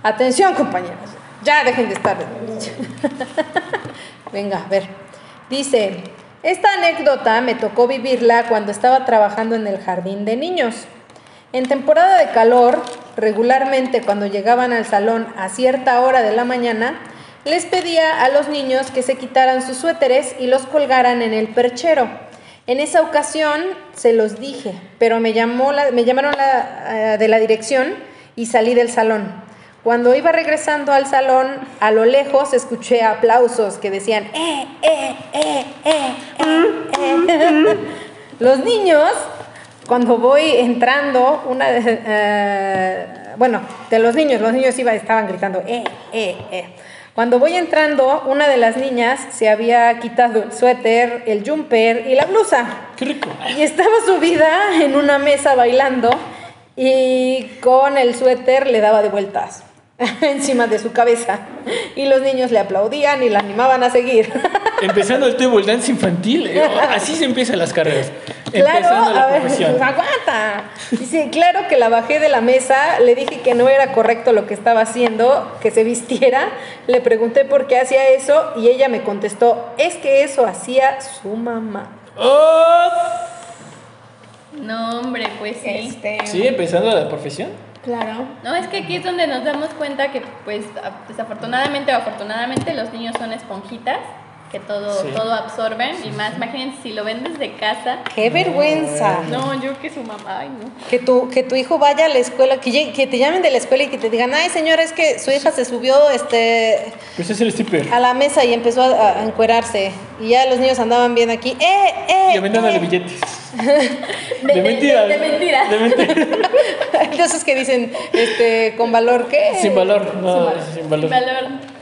Atención, compañeros. Ya dejen de estar. Venga, a ver. Dice, esta anécdota me tocó vivirla cuando estaba trabajando en el jardín de niños. En temporada de calor, regularmente cuando llegaban al salón a cierta hora de la mañana, les pedía a los niños que se quitaran sus suéteres y los colgaran en el perchero. En esa ocasión se los dije, pero me, llamó me llamaron eh, de la dirección y salí del salón. Cuando iba regresando al salón, a lo lejos escuché aplausos que decían, ¡eh, eh, eh, eh, eh! eh". Los niños, cuando voy entrando, una eh, bueno, de los niños, los niños iba, estaban gritando, ¡eh, eh, eh! Cuando voy entrando, una de las niñas se había quitado el suéter, el jumper y la blusa. ¡Qué rico! Y estaba subida en una mesa bailando y con el suéter le daba de vueltas encima de su cabeza y los niños le aplaudían y la animaban a seguir. Empezando el table dance infantil, eh, así se empiezan las carreras. Claro, Empezando la a ver, profesión. aguanta. Dice, claro que la bajé de la mesa, le dije que no era correcto lo que estaba haciendo, que se vistiera, le pregunté por qué hacía eso y ella me contestó, es que eso hacía su mamá. ¡Oh! No, hombre, pues sí. Este, Sí, empezando la profesión. Claro. No, es que aquí es donde nos damos cuenta que, pues, desafortunadamente o afortunadamente, los niños son esponjitas que todo, Sí. todo absorben y más, imagínense si lo ven desde casa. ¡Qué vergüenza! No, yo que su mamá, ay, no. Que tu, que tu hijo vaya a la escuela, que, que te llamen de la escuela y que te digan, ay señora, es que su hija se subió este, Pues es el stripper. a la mesa y empezó a, a encuerarse. Y ya los niños andaban bien aquí. ¡Eh, eh! Y vendiéndole eh". billetes. De- De mentiras. de- de mentiras. De mentiras. De esos que dicen, este, con valor, ¿qué? Sin valor. No, sin valor. Valor.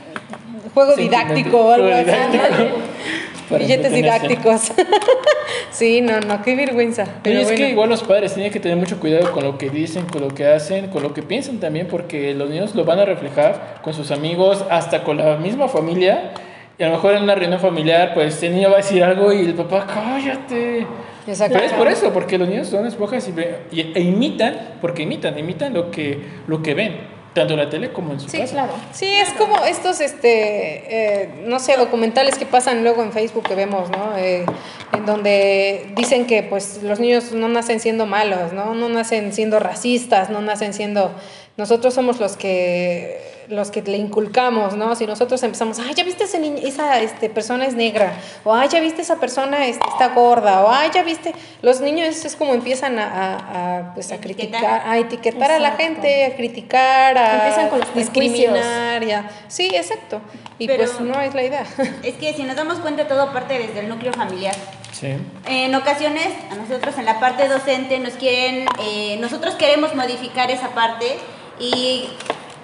Juego didáctico o algo así. Billetes didácticos. sí, no, no, qué vergüenza. Pero Pero es bueno. que igual los padres tienen que tener mucho cuidado con lo que dicen, con lo que hacen, con lo que piensan también, porque los niños lo van a reflejar con sus amigos, hasta con la misma familia. Y a lo mejor en una reunión familiar, pues el niño va a decir algo y el papá, cállate. Exacto. Pero es por eso, porque los niños son esponjas y, y- e imitan, porque imitan, imitan lo que, lo que ven, tanto en la tele como en su Sí, casa. claro. Sí, es como estos, este, eh, no sé, documentales que pasan luego en Facebook que vemos, ¿no? Eh, en donde dicen que pues los niños no nacen siendo malos, ¿no? No nacen siendo racistas, no nacen siendo... Nosotros somos los que los que le inculcamos, ¿no? Si nosotros empezamos, ay, ya viste ese niño, esa este, persona es negra, o ay, ya viste esa persona este, está gorda, o ay, ya viste, los niños es como empiezan a, a- a, pues, a criticar, a etiquetar a la gente, a criticar, a Empiezan con los discriminar, ya. Sí, exacto. Y Pero- pues no es la idea. Es que si nos damos cuenta, todo parte desde el núcleo familiar. Sí. En ocasiones, a nosotros en la parte docente nos quieren, eh, nosotros queremos modificar esa parte y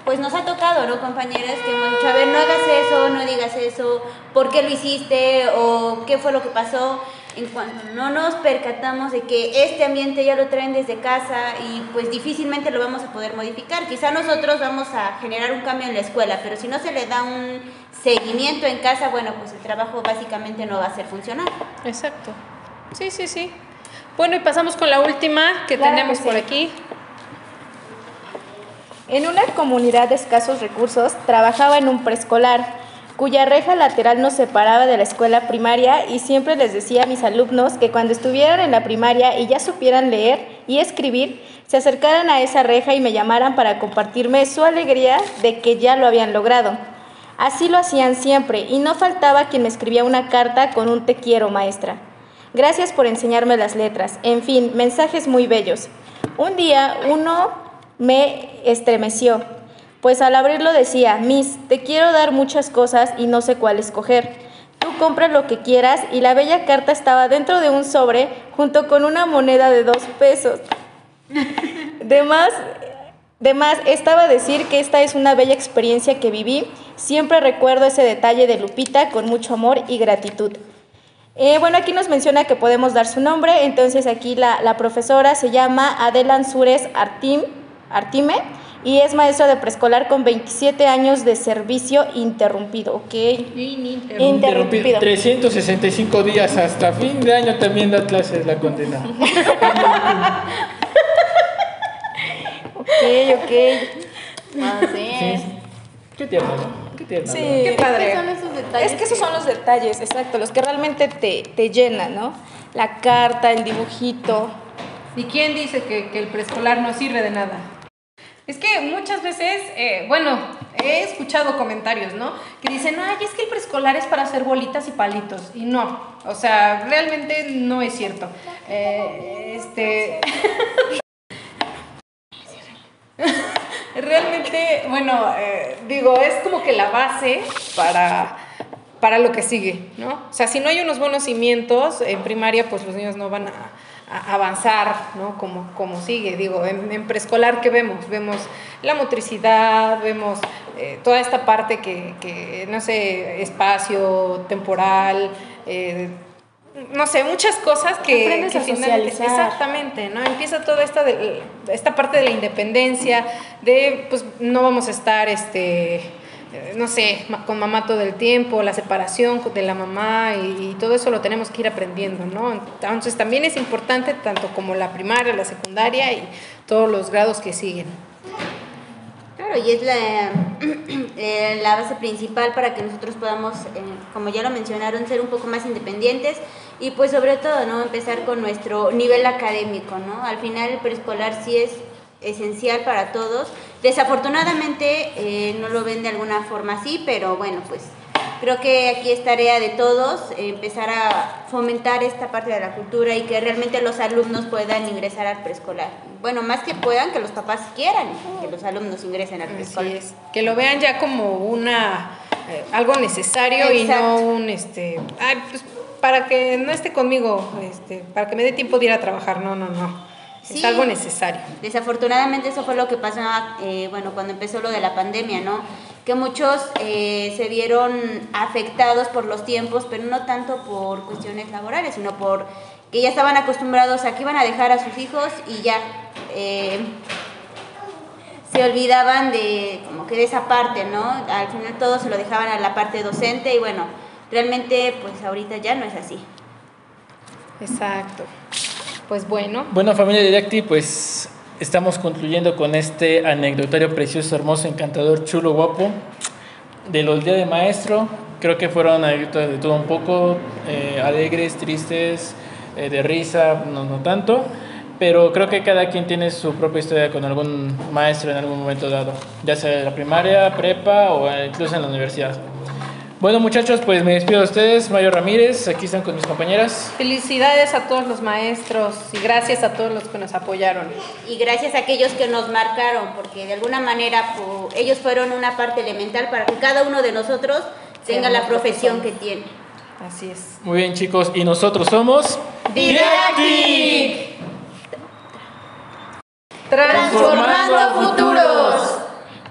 pues nos ha tocado, ¿no, compañeras? Que hemos dicho, a ver, no hagas eso, no digas eso, ¿por qué lo hiciste? ¿O qué fue lo que pasó? En cuanto no nos percatamos de que este ambiente ya lo traen desde casa y pues difícilmente lo vamos a poder modificar. Quizá nosotros vamos a generar un cambio en la escuela, pero si no se le da un seguimiento en casa, bueno, pues el trabajo básicamente no va a ser funcional. Exacto. Sí, sí, sí. Bueno, y pasamos con la última que Claro tenemos que por aquí. En una comunidad de escasos recursos trabajaba en un preescolar, cuya reja lateral nos separaba de la escuela primaria y siempre les decía a mis alumnos que cuando estuvieran en la primaria y ya supieran leer y escribir, se acercaran a esa reja y me llamaran para compartirme su alegría de que ya lo habían logrado. Así lo hacían siempre y no faltaba quien me escribía una carta con un te quiero maestra. Gracias por enseñarme las letras. En fin, mensajes muy bellos. Un día uno me estremeció, pues al abrirlo decía, Miss, te quiero dar muchas cosas y no sé cuál escoger. Tú compra lo que quieras y la bella carta estaba dentro de un sobre junto con una moneda de dos pesos. De más, estaba decir que esta es una bella experiencia que viví. Siempre recuerdo ese detalle de Lupita con mucho amor y gratitud. Eh, bueno, aquí nos menciona que podemos dar su nombre, entonces aquí la, la profesora se llama Adela Ansures Artim, Artime y es maestra de preescolar con 27 años de servicio interrumpido, ¿ok? Interrumpido. 365 días hasta fin de año también da clases la condena. Ok, ok. Así es. Qué tierno, ¿no? Qué tierno. Sí. ¿no? Qué padre. ¿Qué son esos detalles? Es que esos son los detalles, exacto, los que realmente te, te llenan, ¿no? La carta, el dibujito. ¿Y quién dice que, que el preescolar no sirve de nada? Es que muchas veces, eh, bueno, he escuchado comentarios, ¿no? Que dicen, ay, es que el preescolar es para hacer bolitas y palitos. Y no, o sea, realmente no es cierto. Eh, este... realmente, bueno, eh, digo, es como que la base para, para lo que sigue, ¿no? O sea, si no hay unos buenos cimientos en primaria, pues los niños no van a, a avanzar, ¿no? Como, como sigue, digo, en, en preescolar, ¿qué vemos? Vemos la motricidad, vemos eh, toda esta parte que, que, no sé, espacio, temporal, eh, no sé, muchas cosas que, Aprendes que a finalmente- socializar. exactamente, ¿no? Empieza toda esta de, esta parte de la independencia, de pues no vamos a estar este no sé, con mamá todo el tiempo, la separación de la mamá y, y todo eso lo tenemos que ir aprendiendo, ¿no? Entonces también es importante tanto como la primaria, la secundaria y todos los grados que siguen. Claro, y es la, eh, la base principal para que nosotros podamos, eh, como ya lo mencionaron, ser un poco más independientes y pues sobre todo, ¿no? Empezar con nuestro nivel académico, ¿no? Al final el preescolar sí es esencial para todos. Desafortunadamente eh, no lo ven de alguna forma así, pero bueno, pues creo que aquí es tarea de todos eh, empezar a fomentar esta parte de la cultura y que realmente los alumnos puedan ingresar al preescolar. Bueno, más que puedan, que los papás quieran que los alumnos ingresen al Así preescolar. es. Que lo vean ya como una eh, algo necesario y no un este, ay, pues para que no esté conmigo, este, para que me dé tiempo de ir a trabajar. No, no, no. Es algo necesario. Desafortunadamente eso fue lo que pasó, eh, bueno, cuando empezó lo de la pandemia, ¿no? Que muchos eh, se vieron afectados por los tiempos, pero no tanto por cuestiones laborales, sino por que ya estaban acostumbrados a que iban a dejar a sus hijos y ya eh, se olvidaban de como que de esa parte, ¿no? Al final todo se lo dejaban a la parte docente y bueno, realmente pues ahorita ya no es así. Exacto. Pues bueno, Bueno, familia Didacti, pues estamos concluyendo con este anecdotario precioso, hermoso, encantador, chulo, guapo de los días de maestro. Creo que fueron anécdotas de todo un poco, eh, alegres, tristes, eh, de risa, no, no tanto. Pero creo que cada quien tiene su propia historia con algún maestro en algún momento dado, ya sea en la primaria, prepa o incluso en la universidad. Bueno muchachos, pues me despido de ustedes, Mario Ramírez, aquí están con mis compañeras. felicidades a todos los maestros y gracias a todos los que nos apoyaron. Y gracias a aquellos que nos marcaron, porque de alguna manera ellos fueron una parte elemental para que cada uno de nosotros tenga la profesión que tiene. Así es. Muy bien chicos, y nosotros somos... Transformando futuros.